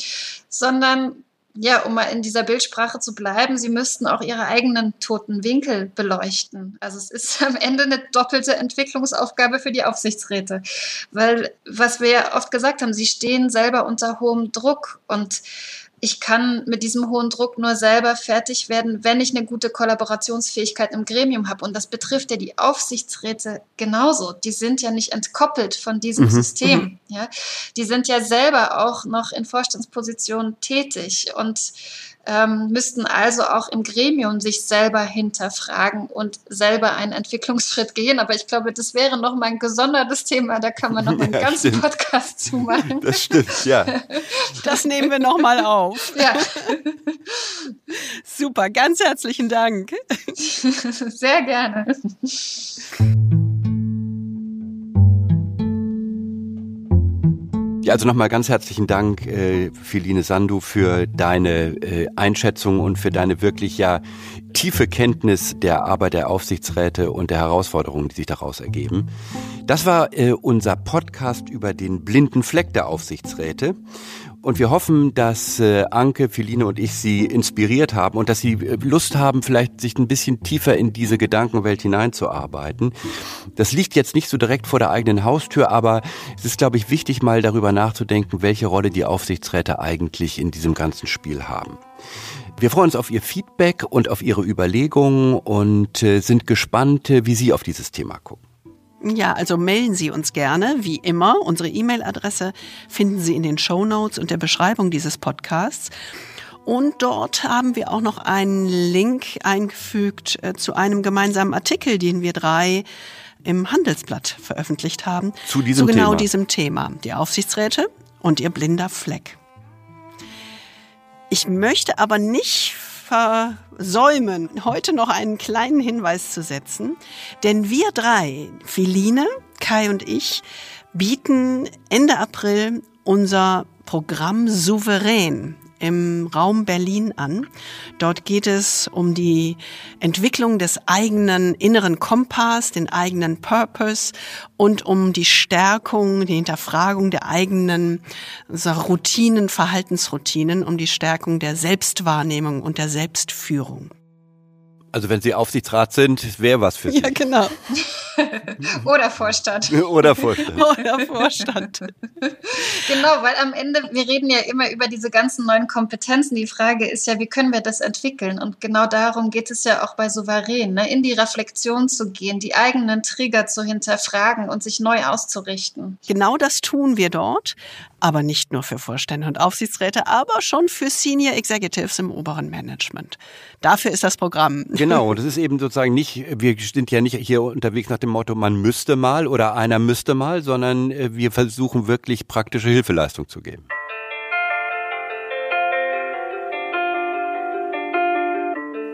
sondern ja, um mal in dieser Bildsprache zu bleiben, sie müssten auch ihre eigenen toten Winkel beleuchten. Also es ist am Ende eine doppelte Entwicklungsaufgabe für die Aufsichtsräte. Weil, was wir ja oft gesagt haben, sie stehen selber unter hohem Druck und ich kann mit diesem hohen Druck nur selber fertig werden, wenn ich eine gute Kollaborationsfähigkeit im Gremium habe. Und das betrifft ja die Aufsichtsräte genauso. Die sind ja nicht entkoppelt von diesem mhm. System. Mhm. Ja? Die sind ja selber auch noch in Vorstandspositionen tätig. Und ähm, müssten also auch im Gremium sich selber hinterfragen und selber einen Entwicklungsschritt gehen. Aber ich glaube, das wäre noch mal ein gesondertes Thema. Da kann man noch mal einen ja, ganzen stimmt. Podcast zu machen. Das stimmt, ja. Das nehmen wir noch mal auf. Ja. Super, ganz herzlichen Dank. Sehr gerne. Ja, also nochmal ganz herzlichen Dank, äh, Philine Sandu, für deine äh, Einschätzung und für deine wirklich ja tiefe Kenntnis der Arbeit der Aufsichtsräte und der Herausforderungen, die sich daraus ergeben. Das war äh, unser Podcast über den blinden Fleck der Aufsichtsräte. Und wir hoffen, dass äh, Anke, Philine und ich Sie inspiriert haben und dass Sie äh, Lust haben, vielleicht sich ein bisschen tiefer in diese Gedankenwelt hineinzuarbeiten. Das liegt jetzt nicht so direkt vor der eigenen Haustür, aber es ist, glaube ich, wichtig, mal darüber nachzudenken, welche Rolle die Aufsichtsräte eigentlich in diesem ganzen Spiel haben. Wir freuen uns auf Ihr Feedback und auf Ihre Überlegungen und äh, sind gespannt, äh, wie Sie auf dieses Thema gucken. Ja, also melden Sie uns gerne, wie immer. Unsere E-Mail-Adresse finden Sie in den Show Notes und der Beschreibung dieses Podcasts. Und dort haben wir auch noch einen Link eingefügt äh, zu einem gemeinsamen Artikel, den wir drei im Handelsblatt veröffentlicht haben. Zu diesem. Zu genau Thema. diesem Thema. Die Aufsichtsräte und ihr blinder Fleck. Ich möchte aber nicht versäumen, heute noch einen kleinen Hinweis zu setzen. Denn wir drei, Philine, Kai und ich, bieten Ende April unser Programm Souverän im Raum Berlin an. Dort geht es um die Entwicklung des eigenen inneren Kompass, den eigenen Purpose und um die Stärkung, die Hinterfragung der eigenen Routinen, Verhaltensroutinen, um die Stärkung der Selbstwahrnehmung und der Selbstführung. Also wenn Sie Aufsichtsrat sind, wäre was für Sie. Ja, genau. Oder Vorstand. Oder Vorstand. Oder Vorstand. genau, weil am Ende, wir reden ja immer über diese ganzen neuen Kompetenzen. Die Frage ist ja, wie können wir das entwickeln? Und genau darum geht es ja auch bei Souverän, ne? in die Reflexion zu gehen, die eigenen Trigger zu hinterfragen und sich neu auszurichten. Genau das tun wir dort aber nicht nur für Vorstände und Aufsichtsräte, aber schon für Senior Executives im oberen Management. Dafür ist das Programm. Genau, das ist eben sozusagen nicht, wir sind ja nicht hier unterwegs nach dem Motto, man müsste mal oder einer müsste mal, sondern äh, wir versuchen wirklich praktische Hilfeleistung zu geben.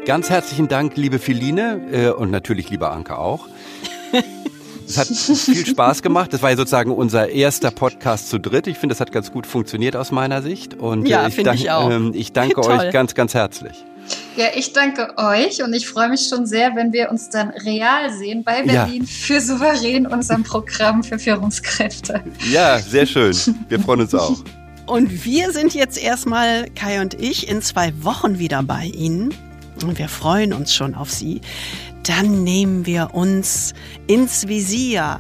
Ganz herzlichen Dank, liebe Philine äh, und natürlich liebe Anke auch. Es hat viel Spaß gemacht. Das war ja sozusagen unser erster Podcast zu dritt. Ich finde, das hat ganz gut funktioniert aus meiner Sicht. Und ja, äh, ich, dank, ich, auch. Ähm, ich danke euch ganz, ganz herzlich. Ja, ich danke euch und ich freue mich schon sehr, wenn wir uns dann real sehen bei Berlin ja. für Souverän, unserem Programm für Führungskräfte. Ja, sehr schön. Wir freuen uns auch. Und wir sind jetzt erstmal, Kai und ich, in zwei Wochen wieder bei Ihnen. Und wir freuen uns schon auf Sie. Dann nehmen wir uns ins Visier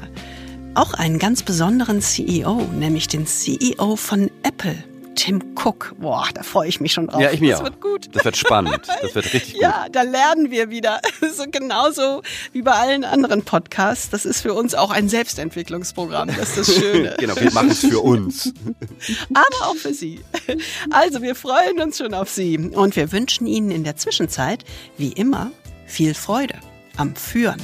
auch einen ganz besonderen CEO, nämlich den CEO von Apple. Tim Cook. Boah, da freue ich mich schon drauf. Ja, ich mir das auch. wird gut. Das wird spannend. Das wird richtig gut. Ja, da lernen wir wieder. So genauso wie bei allen anderen Podcasts. Das ist für uns auch ein Selbstentwicklungsprogramm. Das ist das Schöne. genau, wir machen es für uns. Aber auch für Sie. Also, wir freuen uns schon auf Sie. Und wir wünschen Ihnen in der Zwischenzeit, wie immer, viel Freude am Führen.